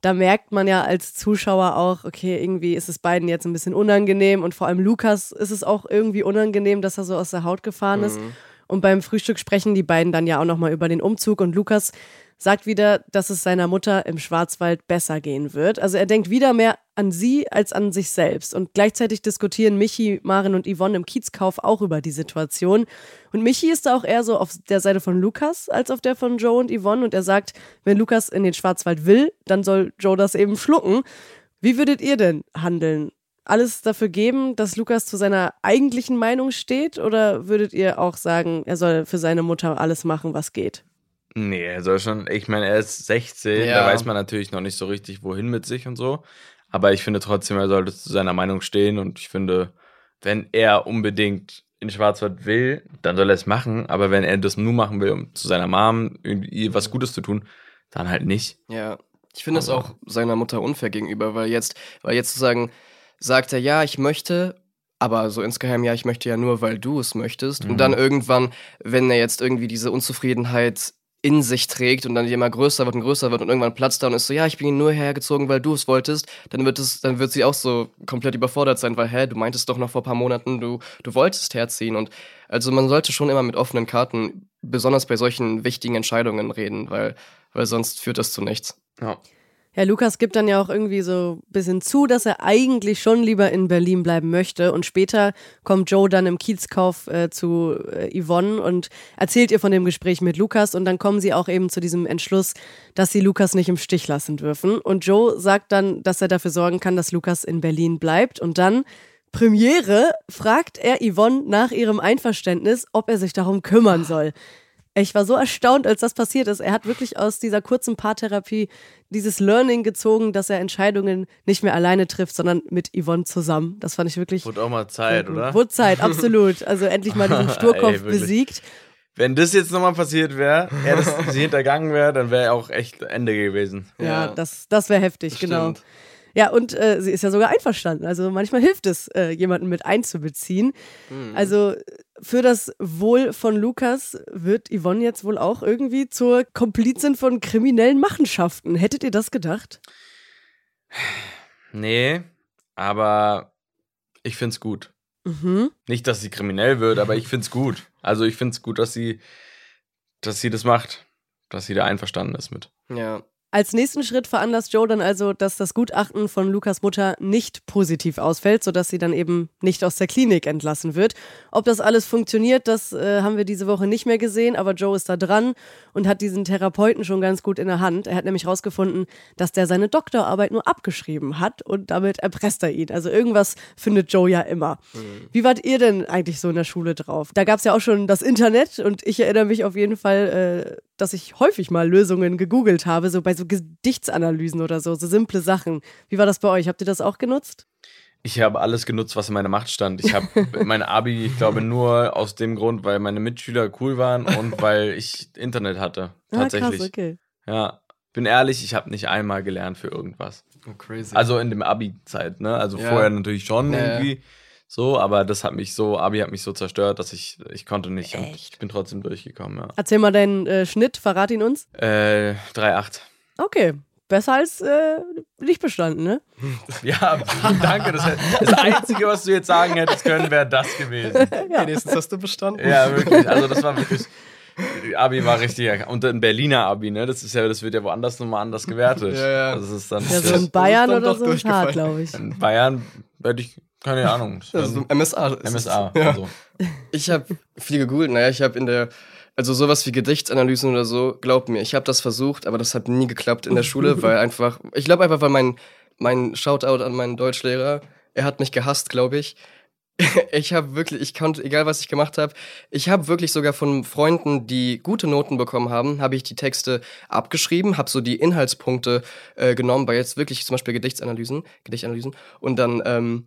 da merkt man ja als Zuschauer auch, okay, irgendwie ist es beiden jetzt ein bisschen unangenehm. Und vor allem Lukas ist es auch irgendwie unangenehm, dass er so aus der Haut gefahren ist. Und beim Frühstück sprechen die beiden dann ja auch nochmal über den Umzug und Lukas sagt wieder, dass es seiner Mutter im Schwarzwald besser gehen wird. Also er denkt wieder mehr an sie als an sich selbst. Und gleichzeitig diskutieren Michi, Maren und Yvonne im Kiezkauf auch über die Situation. Und Michi ist da auch eher so auf der Seite von Lukas als auf der von Joe und Yvonne. Und er sagt, wenn Lukas in den Schwarzwald will, dann soll Joe das eben schlucken. Wie würdet ihr denn handeln? Alles dafür geben, dass Lukas zu seiner eigentlichen Meinung steht? Oder würdet ihr auch sagen, er soll für seine Mutter alles machen, was geht? Nee, er soll schon, ich meine, er ist 16, Ja. da weiß man natürlich noch nicht so richtig, wohin mit sich und so. Aber ich finde trotzdem, er sollte zu seiner Meinung stehen und ich finde, wenn er unbedingt in Schwarzwald will, dann soll er es machen. Aber wenn er das nur machen will, um zu seiner Mom irgendwie was Gutes zu tun, dann halt nicht. Ja, ich finde es auch seiner Mutter unfair gegenüber, weil jetzt, weil jetzt zu sagen, sagt er, ja, ich möchte, aber so insgeheim, ja, ich möchte ja nur, weil du es möchtest. Mhm. Und dann irgendwann, wenn er jetzt irgendwie diese Unzufriedenheit in sich trägt und dann immer größer wird und größer wird und irgendwann platzt da und ist so, ja, ich bin hier nur hergezogen, weil du es wolltest, dann wird es, dann wird sie auch so komplett überfordert sein, weil, hä, du meintest doch noch vor ein paar Monaten, du, du wolltest herziehen und also man sollte schon immer mit offenen Karten, besonders bei solchen wichtigen Entscheidungen reden, weil, weil sonst führt das zu nichts. Ja. Ja, Lukas gibt dann ja auch irgendwie so ein bisschen zu, dass er eigentlich schon lieber in Berlin bleiben möchte. Und später kommt Joe dann im Kiezkauf äh, zu äh, Yvonne und erzählt ihr von dem Gespräch mit Lukas. Und dann kommen sie auch eben zu diesem Entschluss, dass sie Lukas nicht im Stich lassen dürfen. Und Joe sagt dann, dass er dafür sorgen kann, dass Lukas in Berlin bleibt. Und dann, Premiere, fragt er Yvonne nach ihrem Einverständnis, ob er sich darum kümmern soll. Ich war so erstaunt, als das passiert ist. Er hat wirklich aus dieser kurzen Paartherapie dieses Learning gezogen, dass er Entscheidungen nicht mehr alleine trifft, sondern mit Yvonne zusammen. Das fand ich wirklich. Wurde auch mal Zeit, gut. oder? Wurde Zeit, absolut. [laughs] Also endlich mal diesen Sturkopf [laughs] Ey, besiegt. Wenn das jetzt nochmal passiert wäre, er das [laughs] sie hintergangen wäre, dann wäre auch echt Ende gewesen. Ja, Ja. das, das wäre heftig, Das genau. stimmt. Ja, und äh, sie ist ja sogar einverstanden. Also manchmal hilft es, äh, jemanden mit einzubeziehen. Hm. Also für das Wohl von Lukas wird Yvonne jetzt wohl auch irgendwie zur Komplizin von kriminellen Machenschaften. Hättet ihr das gedacht? [sighs] Nee, aber ich find's gut. Mhm. Nicht, dass sie kriminell wird, aber ich find's gut. Also ich find's gut, dass sie, dass sie das macht. Dass sie da einverstanden ist mit. Ja. Als nächsten Schritt veranlasst Joe dann also, dass das Gutachten von Lukas Mutter nicht positiv ausfällt, sodass sie dann eben nicht aus der Klinik entlassen wird. Ob das alles funktioniert, das äh, haben wir diese Woche nicht mehr gesehen, aber Joe ist da dran und hat diesen Therapeuten schon ganz gut in der Hand. Er hat nämlich herausgefunden, dass der seine Doktorarbeit nur abgeschrieben hat und damit erpresst er ihn. Also irgendwas findet Joe ja immer. Wie wart ihr denn eigentlich so in der Schule drauf? Da gab es ja auch schon das Internet und ich erinnere mich auf jeden Fall, äh, dass ich häufig mal Lösungen gegoogelt habe, so bei so Gedichtsanalysen oder so, so simple Sachen. Wie war das bei euch? Habt ihr das auch genutzt? Ich habe alles genutzt, was in meiner Macht stand. Ich habe [laughs] mein Abi, ich glaube, nur aus dem Grund, weil meine Mitschüler cool waren und weil ich Internet hatte. Tatsächlich. Ah, krass, okay. Ja. Bin ehrlich, ich habe nicht einmal gelernt für irgendwas. Oh, crazy. Also in dem Abi-Zeit, ne? Also Ja. vorher natürlich schon ja. irgendwie so, aber das hat mich so, Abi hat mich so zerstört, dass ich, ich konnte nicht. Und Echt? ich bin trotzdem durchgekommen, ja. Erzähl mal deinen äh, Schnitt, verrat ihn uns. Äh, 3,8. Okay, besser als äh, nicht bestanden, ne? [laughs] Ja, danke. Das, das Einzige, was du jetzt sagen hättest können, wäre das gewesen. [laughs] Wenigstens hast du bestanden. Ja, wirklich. Also das war wirklich. Abi war richtig. Und ein Berliner Abi, ne? Das ist ja, das wird ja woanders nochmal anders gewertet. Ja, ja. Also das ist dann Ja, so in Bayern dann oder so ist hart, glaube ich. in Bayern werde ich, keine Ahnung. Also MSA. MSA. Ja. Also. Ich habe viel gegoogelt. Naja, ich habe in der, also sowas wie Gedichtsanalysen oder so, glaub mir, ich habe das versucht, aber das hat nie geklappt in der Schule, [laughs] weil einfach, ich glaube einfach, weil mein, mein Shoutout an meinen Deutschlehrer, er hat mich gehasst, glaube ich. [laughs] Ich habe wirklich, ich konnte, egal was ich gemacht habe, ich habe wirklich sogar von Freunden, die gute Noten bekommen haben, habe ich die Texte abgeschrieben, habe so die Inhaltspunkte äh, genommen, bei jetzt wirklich zum Beispiel Gedichtsanalysen, Gedichtanalysen und dann ähm,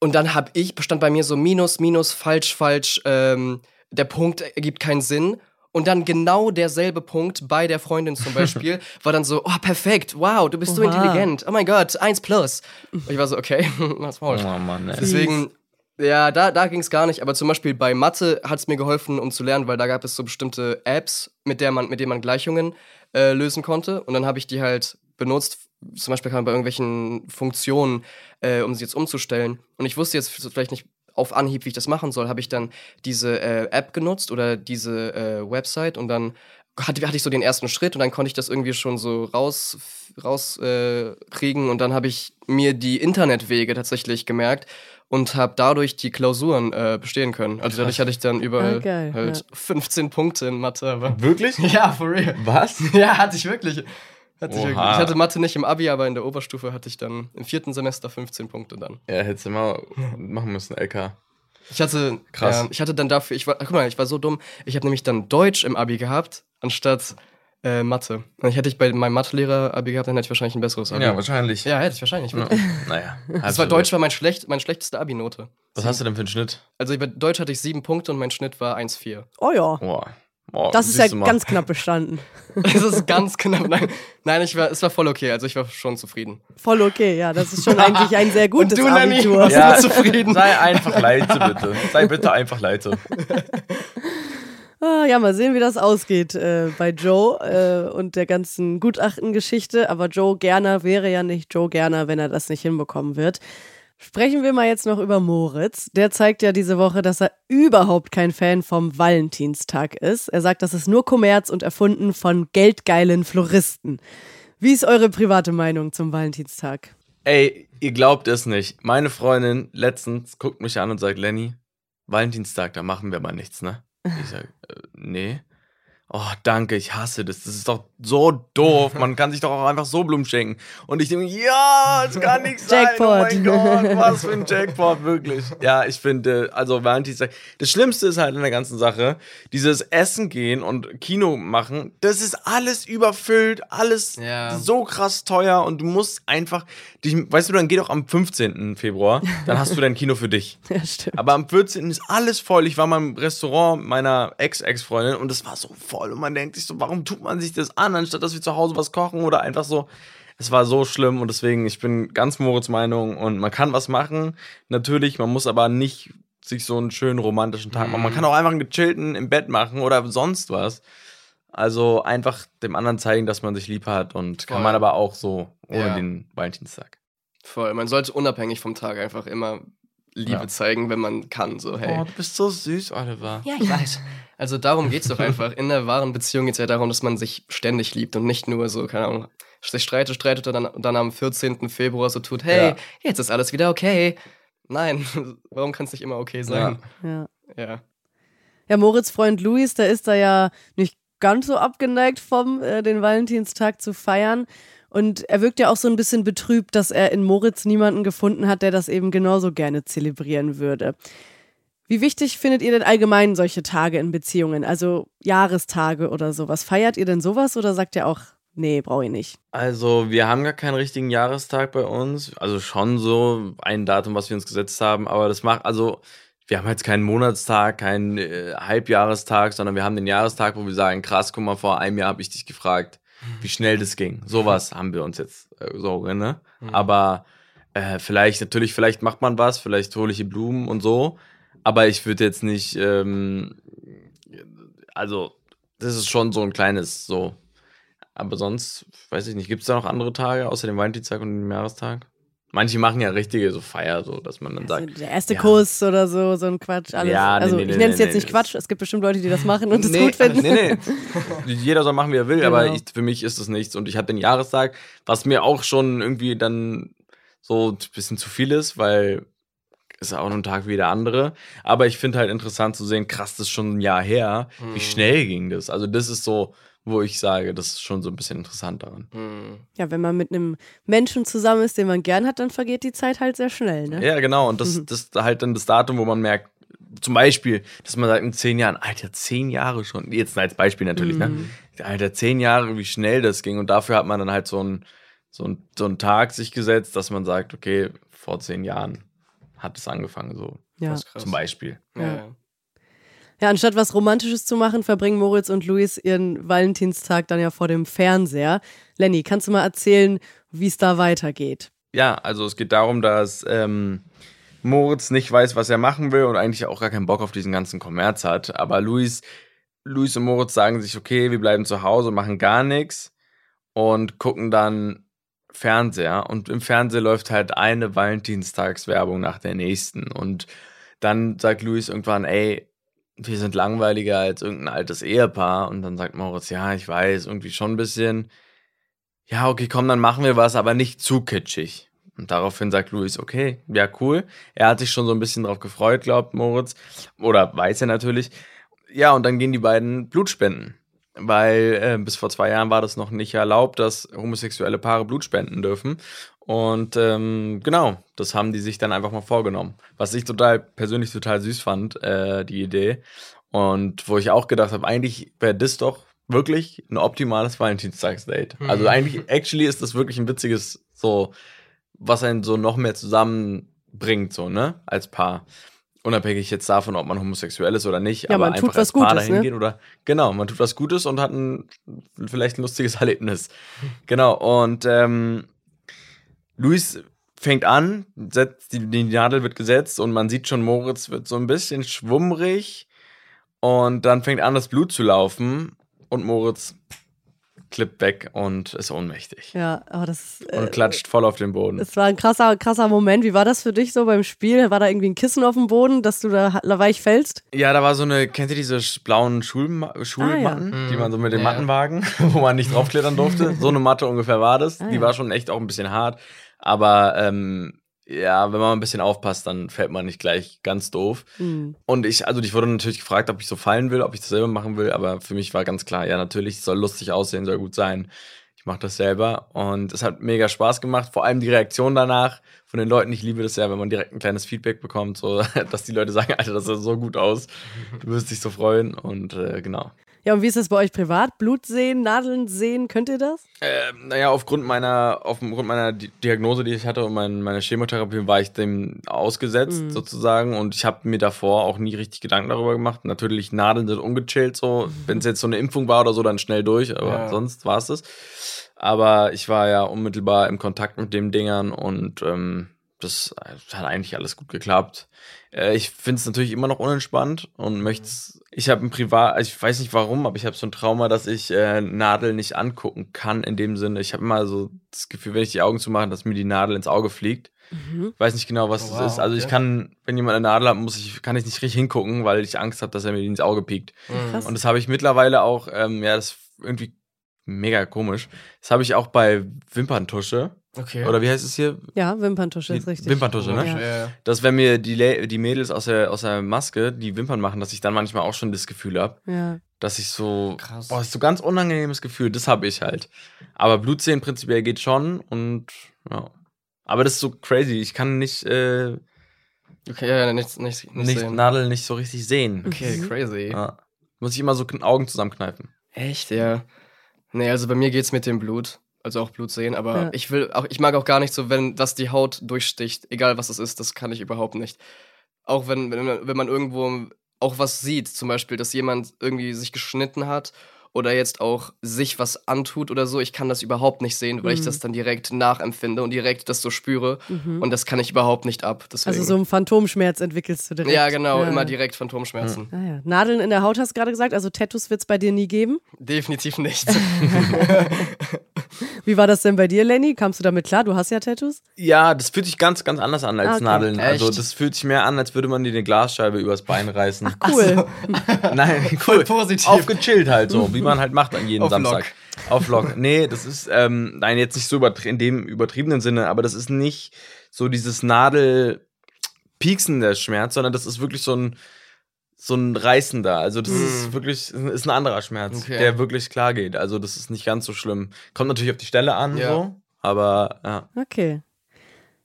und dann habe ich, bestand bei mir so Minus, Minus, falsch, falsch, ähm, der Punkt ergibt keinen Sinn. Und dann genau derselbe Punkt bei der Freundin zum Beispiel [laughs] war dann so, oh, perfekt, wow, du bist so Oha. intelligent, oh mein Gott, eins plus. Und ich war so, okay, [laughs] was Oh falsch. Mann, ey. Deswegen, ja, da, da ging es gar nicht. Aber zum Beispiel bei Mathe hat es mir geholfen, um zu lernen, weil da gab es so bestimmte Apps, mit, der man, mit denen man Gleichungen äh, lösen konnte. Und dann habe ich die halt benutzt. Zum Beispiel kann man bei irgendwelchen Funktionen, äh, um sie jetzt umzustellen. Und ich wusste jetzt vielleicht nicht auf Anhieb, wie ich das machen soll, habe ich dann diese äh, App genutzt oder diese äh, Website und dann hatte, hatte ich so den ersten Schritt und dann konnte ich das irgendwie schon so raus rauskriegen äh, kriegen und dann habe ich mir die Internetwege tatsächlich gemerkt und habe dadurch die Klausuren äh, bestehen können. Also dadurch hatte ich dann überall Ah, geil, halt ja. 15 Punkte in Mathe. Aber Wirklich? [laughs] ja, for real. Was? Ja, hatte ich wirklich. Hatte ich, ich hatte Mathe nicht im Abi, aber in der Oberstufe hatte ich dann im vierten Semester 15 Punkte dann. Ja, hättest du mal machen müssen, LK. Ich hatte, Krass. ähm, ich hatte dann dafür, ich war, guck mal, ich war so dumm. Ich habe nämlich dann Deutsch im Abi gehabt, anstatt äh, Mathe. Und ich hätte ich bei meinem Mathelehrer Abi gehabt, dann hätte ich wahrscheinlich ein besseres Abi. Ja, wahrscheinlich. Ja, hätte ich wahrscheinlich. Ja. [laughs] Naja. Das war Deutsch war mein, schlecht, meine schlechteste Abi-Note. Was hast du denn für einen Schnitt? Also bei Deutsch hatte ich sieben Punkte und mein Schnitt war 1,4. Oh ja. Boah. Boah, Das ist ja du mal. ganz knapp bestanden. [laughs] Das ist ganz knapp. Nein, nein ich war, es war voll okay. Also ich war schon zufrieden. Voll okay, ja. Das ist schon eigentlich ein sehr gutes Und du, Nanni? Abitur. Was? Ja, du zufrieden? Sei einfach leise, bitte. Sei bitte einfach leise. [laughs] Ah, ja, mal sehen, wie das ausgeht äh, bei Joe äh, und der ganzen Gutachtengeschichte. Aber Joe Gerner wäre ja nicht Joe Gerner, wenn er das nicht hinbekommen wird. Sprechen wir mal jetzt noch über Moritz. Der zeigt ja diese Woche, dass er überhaupt kein Fan vom Valentinstag ist. Er sagt, das ist nur Kommerz und erfunden von geldgeilen Floristen. Wie ist eure private Meinung zum Valentinstag? Ey, ihr glaubt es nicht. Meine Freundin letztens guckt mich an und sagt, Lenny, Valentinstag, da machen wir mal nichts, ne? Ich sag, äh, nee. Oh, danke, ich hasse das. Das ist doch so doof. Man kann sich doch auch einfach so Blumen schenken. Und ich denke, ja, es kann nicht sein. Oh mein Gott, was für ein Jackpot, wirklich. Ja, ich finde, also Valentinstag. Das Schlimmste ist halt in der ganzen Sache, dieses Essen gehen und Kino machen, das ist alles überfüllt, alles Ja. so krass teuer und du musst einfach, dich, weißt du, dann geh doch am 15. Februar, dann hast du dein Kino für dich. [laughs] Ja, stimmt. Aber am 14. ist alles voll. Ich war mal im Restaurant meiner Ex-Ex-Freundin und es war so voll. Und man denkt sich so, warum tut man sich das an, anstatt dass wir zu Hause was kochen oder einfach so. Es war so schlimm und deswegen, ich bin ganz Moritz Meinung und man kann was machen. Natürlich, man muss aber nicht sich so einen schönen romantischen Tag machen. Man kann auch einfach einen gechillten im Bett machen oder sonst was. Also einfach dem anderen zeigen, dass man sich lieb hat und kann Voll. man aber auch so ohne Ja. den Valentinstag. Voll. Man sollte unabhängig vom Tag einfach immer Liebe Ja. zeigen, wenn man kann. So, hey. Oh, du bist so süß, Oliver. Ja, ich weiß. Also darum geht's doch [laughs] einfach. In der wahren Beziehung geht's ja darum, dass man sich ständig liebt und nicht nur so, keine Ahnung, sich streitet, streitet und dann, und dann am 14. Februar so tut, hey, Ja. jetzt ist alles wieder okay. Nein, [laughs] warum kann es nicht immer okay sein? Ja. Ja. Ja, Moritz Freund Luis, der ist da ja nicht ganz so abgeneigt vom, äh, den Valentinstag zu feiern. Und er wirkt ja auch so ein bisschen betrübt, dass er in Moritz niemanden gefunden hat, der das eben genauso gerne zelebrieren würde. Wie wichtig findet ihr denn allgemein solche Tage in Beziehungen? Also Jahrestage oder sowas? Feiert ihr denn sowas oder sagt ihr auch, nee, brauche ich nicht? Also, wir haben gar keinen richtigen Jahrestag bei uns. Also schon so ein Datum, was wir uns gesetzt haben, aber das macht, also, wir haben jetzt keinen Monatstag, keinen äh, Halbjahrestag, sondern wir haben den Jahrestag, wo wir sagen, krass, guck mal, vor einem Jahr habe ich dich gefragt, wie schnell das ging. Sowas haben wir uns jetzt äh, so, ne? Aber äh, vielleicht, natürlich, vielleicht macht man was, vielleicht hole ich die Blumen und so, aber ich würde jetzt nicht, ähm, also, das ist schon so ein kleines, so, aber sonst, weiß ich nicht, gibt es da noch andere Tage außer dem Valentinstag und dem Jahrestag? Manche machen ja richtige so Feier, so dass man dann Also sagt. der erste ja. Kuss oder so, so ein Quatsch, alles. Ja, nee, also nee, ich nee, nenne es jetzt nicht Quatsch, es gibt bestimmt Leute, die das machen und [laughs] es gut finden. Nee, nee. [laughs] Jeder soll machen, wie er will, aber Genau. ich, für mich ist das nichts. Und ich habe den Jahrestag, was mir auch schon irgendwie dann so ein bisschen zu viel ist, weil ist auch nur ein Tag wie der andere. Aber ich finde halt interessant zu sehen, krass, das ist schon ein Jahr her. Wie Mhm. schnell ging das? Also, das ist so, wo ich sage, das ist schon so ein bisschen interessant daran. Hm. Ja, wenn man mit einem Menschen zusammen ist, den man gern hat, dann vergeht die Zeit halt sehr schnell, ne? Ja, genau. Und das, Mhm. [laughs] das ist halt dann das Datum, wo man merkt, zum Beispiel, dass man sagt, in zehn Jahren, Alter, zehn Jahre schon, jetzt als Beispiel natürlich, ne? Mhm. Alter, zehn Jahre, wie schnell das ging. Und dafür hat man dann halt so einen so ein, so einen Tag sich gesetzt, dass man sagt, okay, vor zehn Jahren hat es angefangen, so Ja. Zum Beispiel. Ja. Ja, anstatt was Romantisches zu machen, verbringen Moritz und Luis ihren Valentinstag dann ja vor dem Fernseher. Lenny, kannst du mal erzählen, wie es da weitergeht? Ja, also es geht darum, dass ähm, Moritz nicht weiß, was er machen will und eigentlich auch gar keinen Bock auf diesen ganzen Kommerz hat. Aber Luis, Luis und Moritz sagen sich, okay, wir bleiben zu Hause, machen gar nichts und gucken dann Fernseher. Und im Fernsehen läuft halt eine Valentinstagswerbung nach der nächsten. Und dann sagt Luis irgendwann, ey, wir sind langweiliger als irgendein altes Ehepaar. Und dann sagt Moritz, ja, ich weiß, irgendwie schon ein bisschen. Ja, okay, komm, dann machen wir was, aber nicht zu kitschig. Und daraufhin sagt Luis, okay, ja, cool. Er hat sich schon so ein bisschen drauf gefreut, glaubt Moritz. Oder weiß er natürlich. Ja, und dann gehen die beiden Blutspenden. Weil äh, bis vor zwei Jahren war das noch nicht erlaubt, dass homosexuelle Paare Blut spenden dürfen. Und ähm, genau, das haben die sich dann einfach mal vorgenommen. Was ich total persönlich total süß fand, äh, die Idee. Und wo ich auch gedacht habe, eigentlich wäre das doch wirklich ein optimales Valentinstagsdate. Mhm. Also eigentlich, actually ist das wirklich ein witziges, so, was einen so noch mehr zusammenbringt, so, ne, als Paar. Unabhängig jetzt davon, ob man homosexuell ist oder nicht, Ja, aber man einfach tut als Paar Gutes, dahin ne? geht oder genau, man tut was Gutes und hat ein vielleicht ein lustiges [laughs] Erlebnis. Genau, und ähm, Luis fängt an, setzt, die, die Nadel wird gesetzt und man sieht schon, Moritz wird so ein bisschen schwummrig und dann fängt an, das Blut zu laufen und Moritz klippt weg und ist ohnmächtig Ja, aber das ist, und äh, klatscht voll auf den Boden. es war ein krasser, krasser Moment. Wie war das für dich so beim Spiel? War da irgendwie ein Kissen auf dem Boden, dass du da weich fällst? Ja, da war so eine, kennt ihr diese blauen Schulma Schulmatten, Ah, ja. die man so mit den Ja. Mattenwagen, [laughs] wo man nicht draufklettern durfte? So eine Matte ungefähr war das. Ah, die ja. war schon echt auch ein bisschen hart. Aber ähm, ja, wenn man ein bisschen aufpasst, dann fällt man nicht gleich ganz doof. Hm. Und ich, also ich wurde natürlich gefragt, ob ich so fallen will, ob ich das selber machen will, aber für mich war ganz klar, ja, natürlich, es soll lustig aussehen, soll gut sein. Ich mache das selber und es hat mega Spaß gemacht, vor allem die Reaktion danach von den Leuten. Ich liebe das ja, wenn man direkt ein kleines Feedback bekommt, so [laughs] dass die Leute sagen, Alter, das sah so gut aus. Du wirst dich so freuen und äh, genau. Ja, und wie ist das bei euch privat? Blut sehen, Nadeln sehen, könnt ihr das? Ähm, naja, aufgrund meiner, aufgrund meiner Di- Diagnose, die ich hatte und mein, meiner Chemotherapie, war ich dem ausgesetzt Mhm. sozusagen und ich habe mir davor auch nie richtig Gedanken darüber gemacht. Natürlich, Nadeln sind ungechillt so. [laughs] Wenn es jetzt so eine Impfung war oder so, dann schnell durch, aber Ja. sonst war es das. Aber ich war ja unmittelbar im Kontakt mit den Dingern und ähm, das hat eigentlich alles gut geklappt. Äh, ich finde es natürlich immer noch unentspannt und möchte Ich habe ein Privat, also ich weiß nicht warum, aber ich habe so ein Trauma, dass ich äh, Nadel nicht angucken kann in dem Sinne. Ich habe immer so das Gefühl, wenn ich die Augen zumache, dass mir die Nadel ins Auge fliegt. Mhm. Ich weiß nicht genau, was Oh, das wow, ist. Also ich okay. kann, wenn jemand eine Nadel hat, muss ich, kann ich nicht richtig hingucken, weil ich Angst habe, dass er mir ins Auge piekt. Krass. Und das habe ich mittlerweile auch, ähm, ja, das ist irgendwie mega komisch. Das habe ich auch bei Wimperntusche. Okay. Oder wie heißt es hier? Ja, Wimperntusche ist richtig. Wimperntusche, ne? Ja. Ja. Dass wenn mir die, Le die Mädels aus der, aus der Maske die Wimpern machen, dass ich dann manchmal auch schon das Gefühl habe, Ja. dass ich so, Krass. boah, ist so ganz unangenehmes Gefühl, das habe ich halt. Aber Blut sehen prinzipiell geht schon und ja. Aber das ist so crazy, ich kann nicht, äh, Okay, ja, ja, nicht, nicht, nicht, nicht sehen. Nadel nicht so richtig sehen. Okay, Mhm. crazy. Ja. Muss ich immer so Augen zusammenkneifen. Echt, ja. Nee, also bei mir geht's mit dem Blut. Also auch Blut sehen, aber Ja. ich will auch, ich mag auch gar nicht so, wenn das die Haut durchsticht, egal was es ist, das kann ich überhaupt nicht. Auch wenn, wenn, man- wenn man irgendwo auch was sieht, zum Beispiel, dass jemand irgendwie sich geschnitten hat oder jetzt auch sich was antut oder so, ich kann das überhaupt nicht sehen, weil ich Mhm. das dann direkt nachempfinde und direkt das so spüre Mhm. und das kann ich überhaupt nicht ab. Deswegen. Also so einen Phantomschmerz entwickelst du direkt. ja, genau, Ja. immer direkt Phantomschmerzen. Ah, ja. Nadeln in der Haut hast du gerade gesagt, also Tattoos wird es bei dir nie geben. Definitiv nicht. [laughs] [laughs] Wie war das denn bei dir, Lenny? Kamst du damit klar? Du hast ja Tattoos. Ja, das fühlt sich ganz, ganz anders an als okay. Nadeln. Also Echt? das fühlt sich mehr an, als würde man dir eine Glasscheibe übers Bein reißen. Cool. [laughs] [laughs] Nein, Voll cool. positiv. Aufgechillt halt so, wie man halt macht an jedem Auf Samstag. Auf Lock. Nee, das ist, ähm, nein, jetzt nicht so in dem übertriebenen Sinne, aber das ist nicht so dieses Nadel-pieksen Schmerz, sondern das ist wirklich so ein, so ein reißender. Also das ist Mm. wirklich, ist ein anderer Schmerz, Okay. der wirklich klar geht. Also das ist nicht ganz so schlimm. Kommt natürlich auf die Stelle an, Ja. so, aber ja. Okay.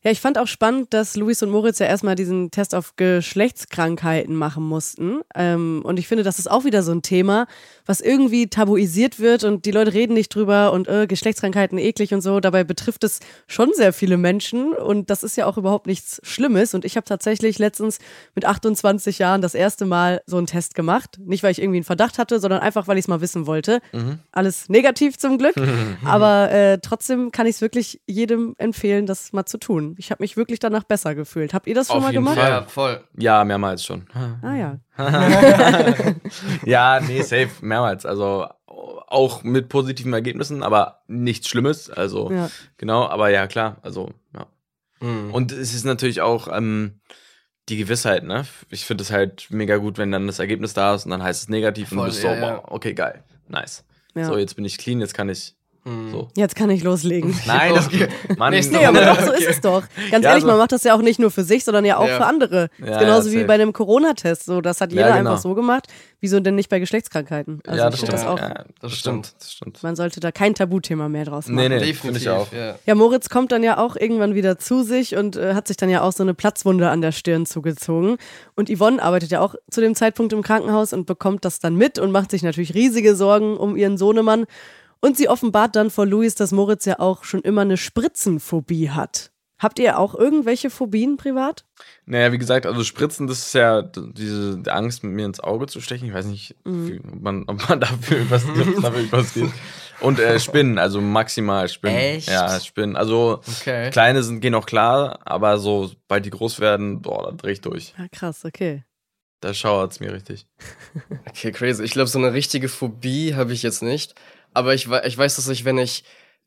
Ja, ich fand auch spannend, dass Luis und Moritz ja erstmal diesen Test auf Geschlechtskrankheiten machen mussten. Ähm, und ich finde, das ist auch wieder so ein Thema, was irgendwie tabuisiert wird und die Leute reden nicht drüber und äh, Geschlechtskrankheiten eklig und so. Dabei betrifft es schon sehr viele Menschen und das ist ja auch überhaupt nichts Schlimmes. Und ich habe tatsächlich letztens mit 28 Jahren das erste Mal so einen Test gemacht. Nicht, weil ich irgendwie einen Verdacht hatte, sondern einfach, weil ich es mal wissen wollte. Alles negativ zum Glück. [laughs] Aber äh, trotzdem kann ich es wirklich jedem empfehlen, das mal zu tun. Ich habe mich wirklich danach besser gefühlt. Habt ihr das schon Auf mal jeden gemacht? Fall. ja, voll. Ja, mehrmals schon. Ah ja. [laughs] ja, nee, safe, mehrmals. Also auch mit positiven Ergebnissen, aber nichts Schlimmes. Also Ja. genau, aber ja, klar, also ja. Mhm. Und es ist natürlich auch, ähm, die Gewissheit, ne? Ich finde es halt mega gut, wenn dann das Ergebnis da ist und dann heißt es negativ und Voll, du bist so, ja, ja. wow, okay, geil, nice. Ja. So, jetzt bin ich clean, jetzt kann ich so. Jetzt kann ich loslegen. [laughs] Nein, das, [laughs] Mann, Nächste Nee, aber doch, so ist es doch. Ganz Ja, ehrlich, so- man macht das ja auch nicht nur für sich, sondern ja auch Ja. für andere. Ja, Genauso ja, wie bei einem Corona-Test. So, das hat jeder Ja, genau. einfach so gemacht. Wieso denn nicht bei Geschlechtskrankheiten? Also ja, das stimmt. das auch. ja, das stimmt. Das stimmt. Man sollte da kein Tabuthema mehr draus machen. Nee, nee, Definitiv. finde ich auch. Ja. Ja, Moritz kommt dann ja auch irgendwann wieder zu sich und äh, hat sich dann ja auch so eine Platzwunde an der Stirn zugezogen. Und Yvonne arbeitet ja auch zu dem Zeitpunkt im Krankenhaus und bekommt das dann mit und macht sich natürlich riesige Sorgen um ihren Sohnemann. Und sie offenbart dann vor Luis, dass Moritz ja auch schon immer eine Spritzenphobie hat. Habt ihr auch irgendwelche Phobien privat? Naja, wie gesagt, also Spritzen, das ist ja diese die Angst, mit mir ins Auge zu stechen. Ich weiß nicht, Mhm. wie- ob, man, ob man [laughs] dafür was, dafür was geht. Und äh, Spinnen, also maximal Spinnen. Echt? Ja, Spinnen. Also Okay. kleine sind gehen auch klar, aber so, sobald die groß werden, boah, da dreh ich durch. Ja, krass, okay. Da schauert es mir richtig. [laughs] Okay, crazy. Ich glaube, so eine richtige Phobie habe ich jetzt nicht. Aber ich, ich weiß, dass ich, wenn ich.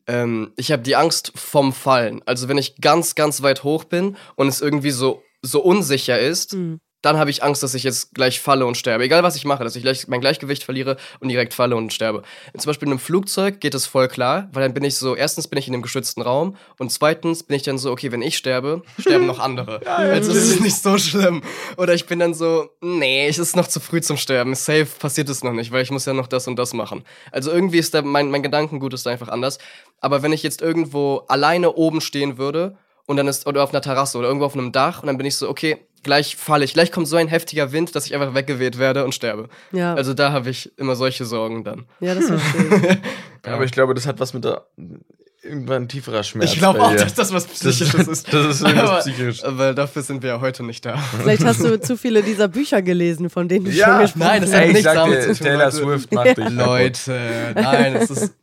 Ähm, ich habe die Angst vom Fallen. Also, wenn ich ganz, ganz weit hoch bin und es irgendwie so, so unsicher ist, Mhm. Dann habe ich Angst, dass ich jetzt gleich falle und sterbe. Egal, was ich mache, dass ich gleich mein Gleichgewicht verliere und direkt falle und sterbe. Zum Beispiel in einem Flugzeug geht es voll klar, weil dann bin ich so, erstens bin ich in einem geschützten Raum und zweitens bin ich dann so, okay, wenn ich sterbe, sterben noch andere. [laughs] also es ist nicht so schlimm. Oder ich bin dann so, nee, es ist noch zu früh zum Sterben. Safe passiert es noch nicht, weil ich muss ja noch das und das machen. Also irgendwie ist da, mein, mein Gedankengut ist da einfach anders. Aber wenn ich jetzt irgendwo alleine oben stehen würde und dann ist, oder auf einer Terrasse oder irgendwo auf einem Dach und dann bin ich so, okay, gleich falle ich, gleich kommt so ein heftiger Wind, dass ich einfach weggeweht werde und sterbe. Ja, Also da habe ich immer solche Sorgen dann. ja das verstehe ich. [laughs] Aber ich glaube, das hat was mit der irgendwann tieferer Schmerz. ich glaube auch, dir. dass das was Psychisches ist. Das ist irgendwas aber, Psychisches. Aber dafür sind wir ja heute nicht da. Vielleicht hast du [laughs] zu viele dieser Bücher gelesen, von denen du schon Ja, gesprochen nein, das hast. hat nichts damit dir, zu tun, Taylor Leute. Swift macht dich. Leute, nein, es ist.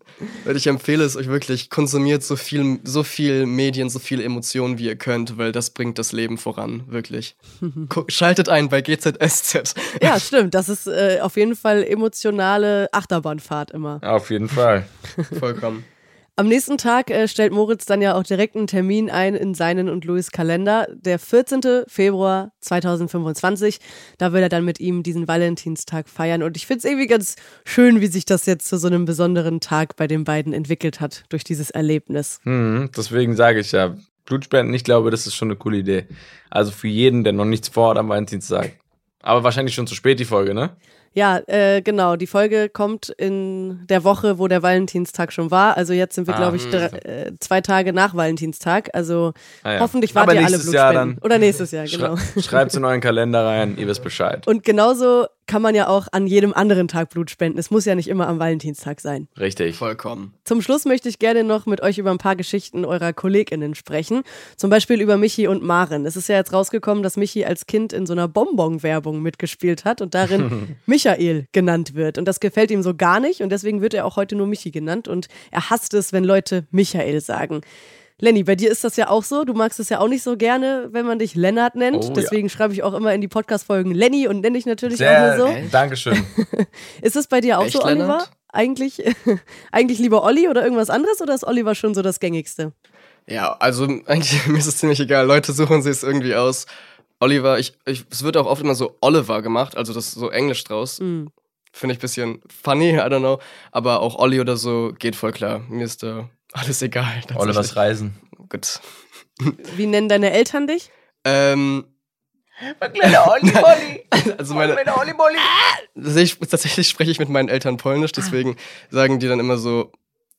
Ich empfehle es euch wirklich, konsumiert so viel, so viel Medien, so viele Emotionen, wie ihr könnt, weil das bringt das Leben voran, wirklich. [laughs] Schaltet ein bei GZSZ. Ja, stimmt. Das ist äh, auf jeden Fall emotionale Achterbahnfahrt immer. Auf jeden Fall. Vollkommen. Am nächsten Tag äh, stellt Moritz dann ja auch direkt einen Termin ein in seinen und Louis Kalender. Der 14. Februar 2025. Da will er dann mit ihm diesen Valentinstag feiern. Und ich finde es irgendwie ganz schön, wie sich das jetzt zu so einem besonderen Tag bei den beiden entwickelt hat durch dieses Erlebnis. Hm, deswegen sage ich ja, Blutspenden, ich glaube, das ist schon eine coole Idee. Also für jeden, der noch nichts vorhat am Valentinstag. Aber wahrscheinlich schon zu spät die Folge, ne? Ja, äh, genau. Die Folge kommt in der Woche, wo der Valentinstag schon war. Also jetzt sind wir, Ah, glaube ich, hm. drei, äh, zwei Tage nach Valentinstag. Also Ah ja. hoffentlich wart Aber ihr alle nächstes Jahr Blutspenden. dann. Oder nächstes Jahr, genau. Schreibt es in euren Kalender rein, ihr wisst Bescheid. Und genauso kann man ja auch an jedem anderen Tag Blut spenden. Es muss ja nicht immer am Valentinstag sein. Richtig. Vollkommen. Zum Schluss möchte ich gerne noch mit euch über ein paar Geschichten eurer KollegInnen sprechen. Zum Beispiel über Michi und Maren. Es ist ja jetzt rausgekommen, dass Michi als Kind in so einer Bonbon-Werbung mitgespielt hat und darin [laughs] Michael genannt wird. Und das gefällt ihm so gar nicht und deswegen wird er auch heute nur Michi genannt und er hasst es, wenn Leute Michael sagen. Lenny, bei dir ist das ja auch so. Du magst es ja auch nicht so gerne, wenn man dich Lennart nennt. Oh, ja. Deswegen schreibe ich auch immer in die Podcast-Folgen Lenny und nenne dich natürlich Sehr, auch nur so. Echt? Dankeschön. [laughs] Ist es bei dir auch Echt, so, Oliver? Lennart? Eigentlich, [laughs] eigentlich lieber Olli oder irgendwas anderes oder ist Oliver schon so das gängigste? Ja, also eigentlich [laughs] mir ist es ziemlich egal. Leute suchen sich es irgendwie aus. Oliver, ich, ich, es wird auch oft immer so Oliver gemacht, also das ist so Englisch draus. Mm. Finde ich ein bisschen funny, I don't know. Aber auch Olli oder so geht voll klar. Mir ist da alles egal. Olivers. Reisen. Gut. Wie nennen deine Eltern dich? Ähm, Kleiner Olli, [laughs] also meine, Olli, Olli. tatsächlich, tatsächlich spreche ich mit meinen Eltern Polnisch, deswegen sagen die dann immer so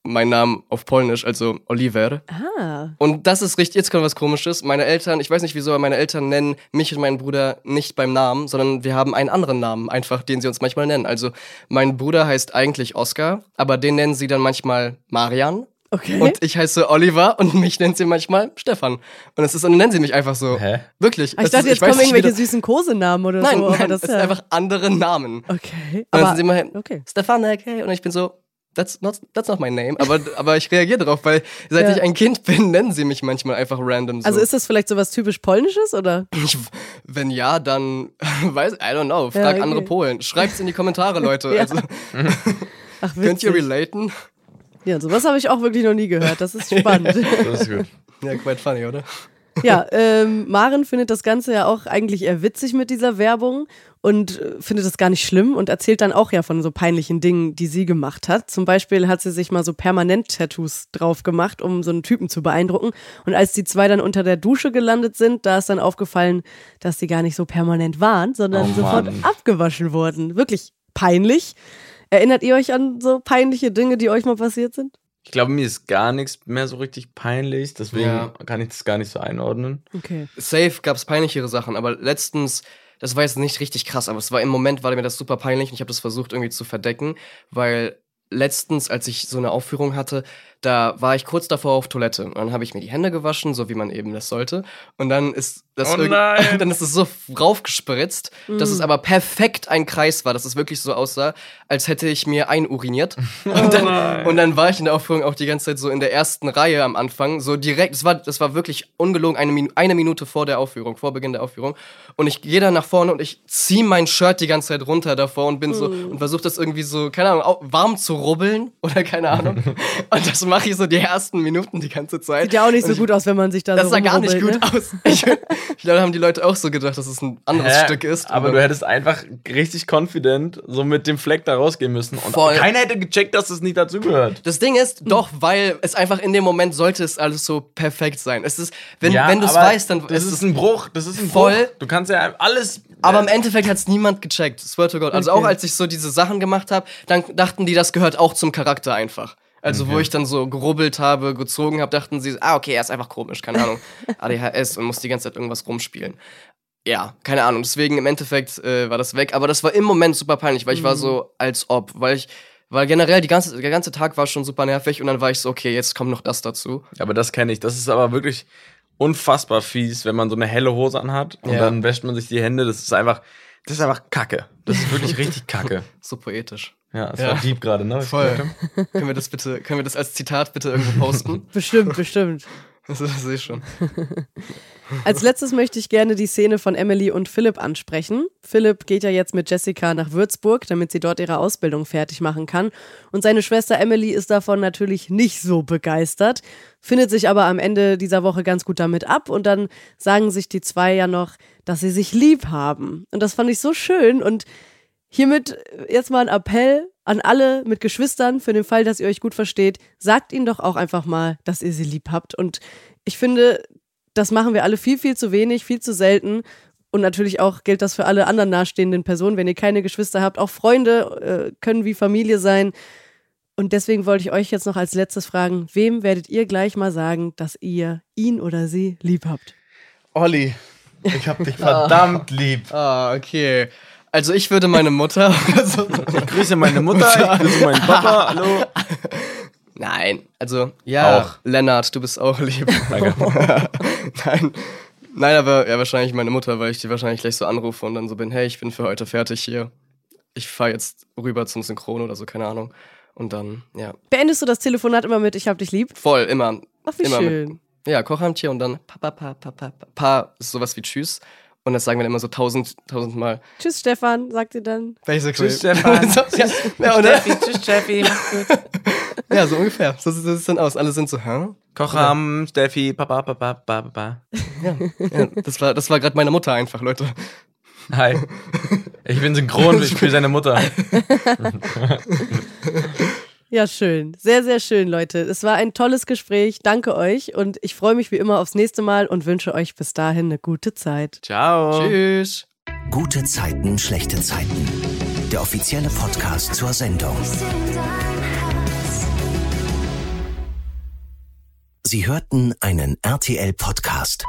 meinen Namen auf Polnisch, also Oliver. Ah, Und das ist richtig, jetzt kommt was komisches. Meine Eltern, ich weiß nicht wieso, aber meine Eltern nennen mich und meinen Bruder nicht beim Namen, sondern wir haben einen anderen Namen, einfach, den sie uns manchmal nennen. Also mein Bruder heißt eigentlich Oscar, aber den nennen sie dann manchmal Marian. Okay. Und ich heiße Oliver und mich nennt sie manchmal Stefan. Und es ist, und dann nennen sie mich einfach so. Hä? Wirklich. Ah, ich dachte, ist- jetzt kommen irgendwelche süßen Kosenamen oder Nein, so. aber nein, das es ist sind ja- einfach andere Namen. Okay. Und dann Aber, sind sie immer, okay. Stefanek, hey. Und ich bin so, that's not, that's not my name. Aber, aber ich reagiere darauf, weil seit Ja. ich ein Kind bin, [laughs] nennen sie mich manchmal einfach random so. Also ist das vielleicht so was typisch Polnisches oder? Ich, wenn ja, dann [laughs] weiß, I don't know, frag okay. andere Polen. Schreibt's in die Kommentare, Leute. [laughs] Ja. Also, Ach, könnt ihr relaten? Ja, sowas habe ich auch wirklich noch nie gehört. Das ist spannend. [laughs] Das ist gut. Ja, quite funny, oder? Ja, ähm, Maren findet das Ganze ja auch eigentlich eher witzig mit dieser Werbung und äh, findet das gar nicht schlimm und erzählt dann auch ja von so peinlichen Dingen, die sie gemacht hat. Zum Beispiel hat sie sich mal so Permanent-Tattoos drauf gemacht, um so einen Typen zu beeindrucken. Und als die zwei dann unter der Dusche gelandet sind, da ist dann aufgefallen, dass sie gar nicht so permanent waren, sondern Oh sofort abgewaschen wurden. Wirklich peinlich. Erinnert ihr euch an so peinliche Dinge, die euch mal passiert sind? Ich glaube, mir ist gar nichts mehr so richtig peinlich, deswegen Ja. kann ich das gar nicht so einordnen. Okay. Safe gab es peinlichere Sachen, aber letztens, das war jetzt nicht richtig krass, aber es war im Moment, war mir das super peinlich und ich habe das versucht irgendwie zu verdecken, weil letztens, als ich so eine Aufführung hatte, da war ich kurz davor auf Toilette und dann habe ich mir die Hände gewaschen, so wie man eben das sollte und dann ist das Oh irgend- nein. [laughs] dann ist es so raufgespritzt, dass es aber perfekt ein Kreis war, dass es wirklich so aussah, als hätte ich mir einuriniert. [laughs] Und dann, und dann war ich in der Aufführung auch die ganze Zeit so in der ersten Reihe am Anfang, so direkt, das war, das war wirklich ungelogen, eine, Minu eine Minute vor der Aufführung, vor Beginn der Aufführung. Und ich gehe dann nach vorne und ich ziehe mein Shirt die ganze Zeit runter davor und bin so und versuche das irgendwie so, keine Ahnung, warm zu rubbeln [laughs] oder keine Ahnung. und das mache ich so die ersten Minuten die ganze Zeit. Sieht ja auch nicht so ich- gut aus, wenn man sich da das so sah gar nicht gut ne? aus. Ich, ich glaube, haben die Leute auch so gedacht, dass es ein anderes Hä? Stück ist. Aber du hättest einfach richtig confident so mit dem Fleck da rausgehen müssen. Und Voll. keiner hätte gecheckt, dass es nicht dazugehört. Das Ding ist, doch, weil es einfach in dem Moment sollte es alles so perfekt sein. Es ist, wenn, Ja, wenn du es weißt, dann Das ist ein Bruch. Das ist ein Voll. Bruch. Du kannst ja alles. Aber im Endeffekt hat es niemand gecheckt. Swear to God. Also Okay. auch als ich so diese Sachen gemacht habe, dann dachten die, das gehört auch zum Charakter einfach. Also wo ich dann so gerubbelt habe, gezogen habe, dachten sie, ah, okay, er ist einfach komisch, keine Ahnung. [laughs] ADHS und muss die ganze Zeit irgendwas rumspielen. Ja, keine Ahnung. Deswegen im Endeffekt äh, war das weg. Aber das war im Moment super peinlich, weil ich war so als ob, weil ich, weil generell die ganze, der ganze Tag war schon super nervig und dann war ich so, okay, jetzt kommt noch das dazu. Aber das kenne ich. Das ist aber wirklich unfassbar fies, wenn man so eine helle Hose anhat und Ja. dann wäscht man sich die Hände. Das ist einfach, das ist einfach Kacke. Das ist wirklich richtig Kacke. [laughs] So poetisch. Ja, das Ja. war deep gerade, ne? Voll. können wir das bitte, können wir das als Zitat bitte irgendwo posten? [laughs] Bestimmt, bestimmt. das sehe ich schon. [laughs] Als letztes möchte ich gerne die Szene von Emily und Philipp ansprechen. Philipp geht ja jetzt mit Jessica nach Würzburg, damit sie dort ihre Ausbildung fertig machen kann. Und seine Schwester Emily ist davon natürlich nicht so begeistert, findet sich aber am Ende dieser Woche ganz gut damit ab. Und dann sagen sich die zwei ja noch, dass sie sich lieb haben. Und das fand ich so schön. Und hiermit jetzt mal ein Appell an alle mit Geschwistern für den Fall, dass ihr euch gut versteht. Sagt ihnen doch auch einfach mal, dass ihr sie lieb habt. Und ich finde, das machen wir alle viel, viel zu wenig, viel zu selten. Und natürlich auch gilt das für alle anderen nahestehenden Personen. Wenn ihr keine Geschwister habt, auch Freunde äh, können wie Familie sein. Und deswegen wollte ich euch jetzt noch als letztes fragen, wem werdet ihr gleich mal sagen, dass ihr ihn oder sie lieb habt? Olli, ich hab dich verdammt [laughs] lieb. Ah, okay. Also ich würde meine Mutter. [laughs] also, Ich grüße meine [laughs] Mutter, ich grüße meinen Papa. [laughs] Hallo. nein, also ja, Auch. Lennart, du bist auch lieb. Danke. nein. Nein, aber ja, wahrscheinlich meine Mutter, weil ich die wahrscheinlich gleich so anrufe und dann so bin, hey, ich bin für heute fertig hier. Ich fahre jetzt rüber zum Synchron oder so, keine Ahnung. Und dann, ja, Beendest du das Telefonat immer mit Ich hab dich lieb? voll, immer. Ach, wie immer schön. Mit, ja, Kochhandtier und dann pa, pa, pa, pa, pa, pa, pa ist sowas wie Tschüss. Und das sagen wir dann immer so tausend, tausendmal. Tschüss, Stefan, sagt ihr dann. Basically. Tschüss, Stefan. [laughs] so, ja, ja, oder? tschüss, Steffi. Mach's gut. ja, so ungefähr. So sieht das dann aus. Alle sind so, hä? Kocham, Steffi, Papa, Papa, Papa, Papa. Ja, das war, das war gerade meine Mutter einfach, Leute. Hi. Ich bin synchron, ich spiele seine Mutter. [laughs] Ja, schön. Sehr, sehr schön, Leute. Es war ein tolles Gespräch. Danke euch. Und ich freue mich wie immer aufs nächste Mal und wünsche euch bis dahin eine gute Zeit. Ciao. Tschüss. Gute Zeiten, schlechte Zeiten. Der offizielle Podcast zur Sendung. Sie hörten einen RTL-Podcast.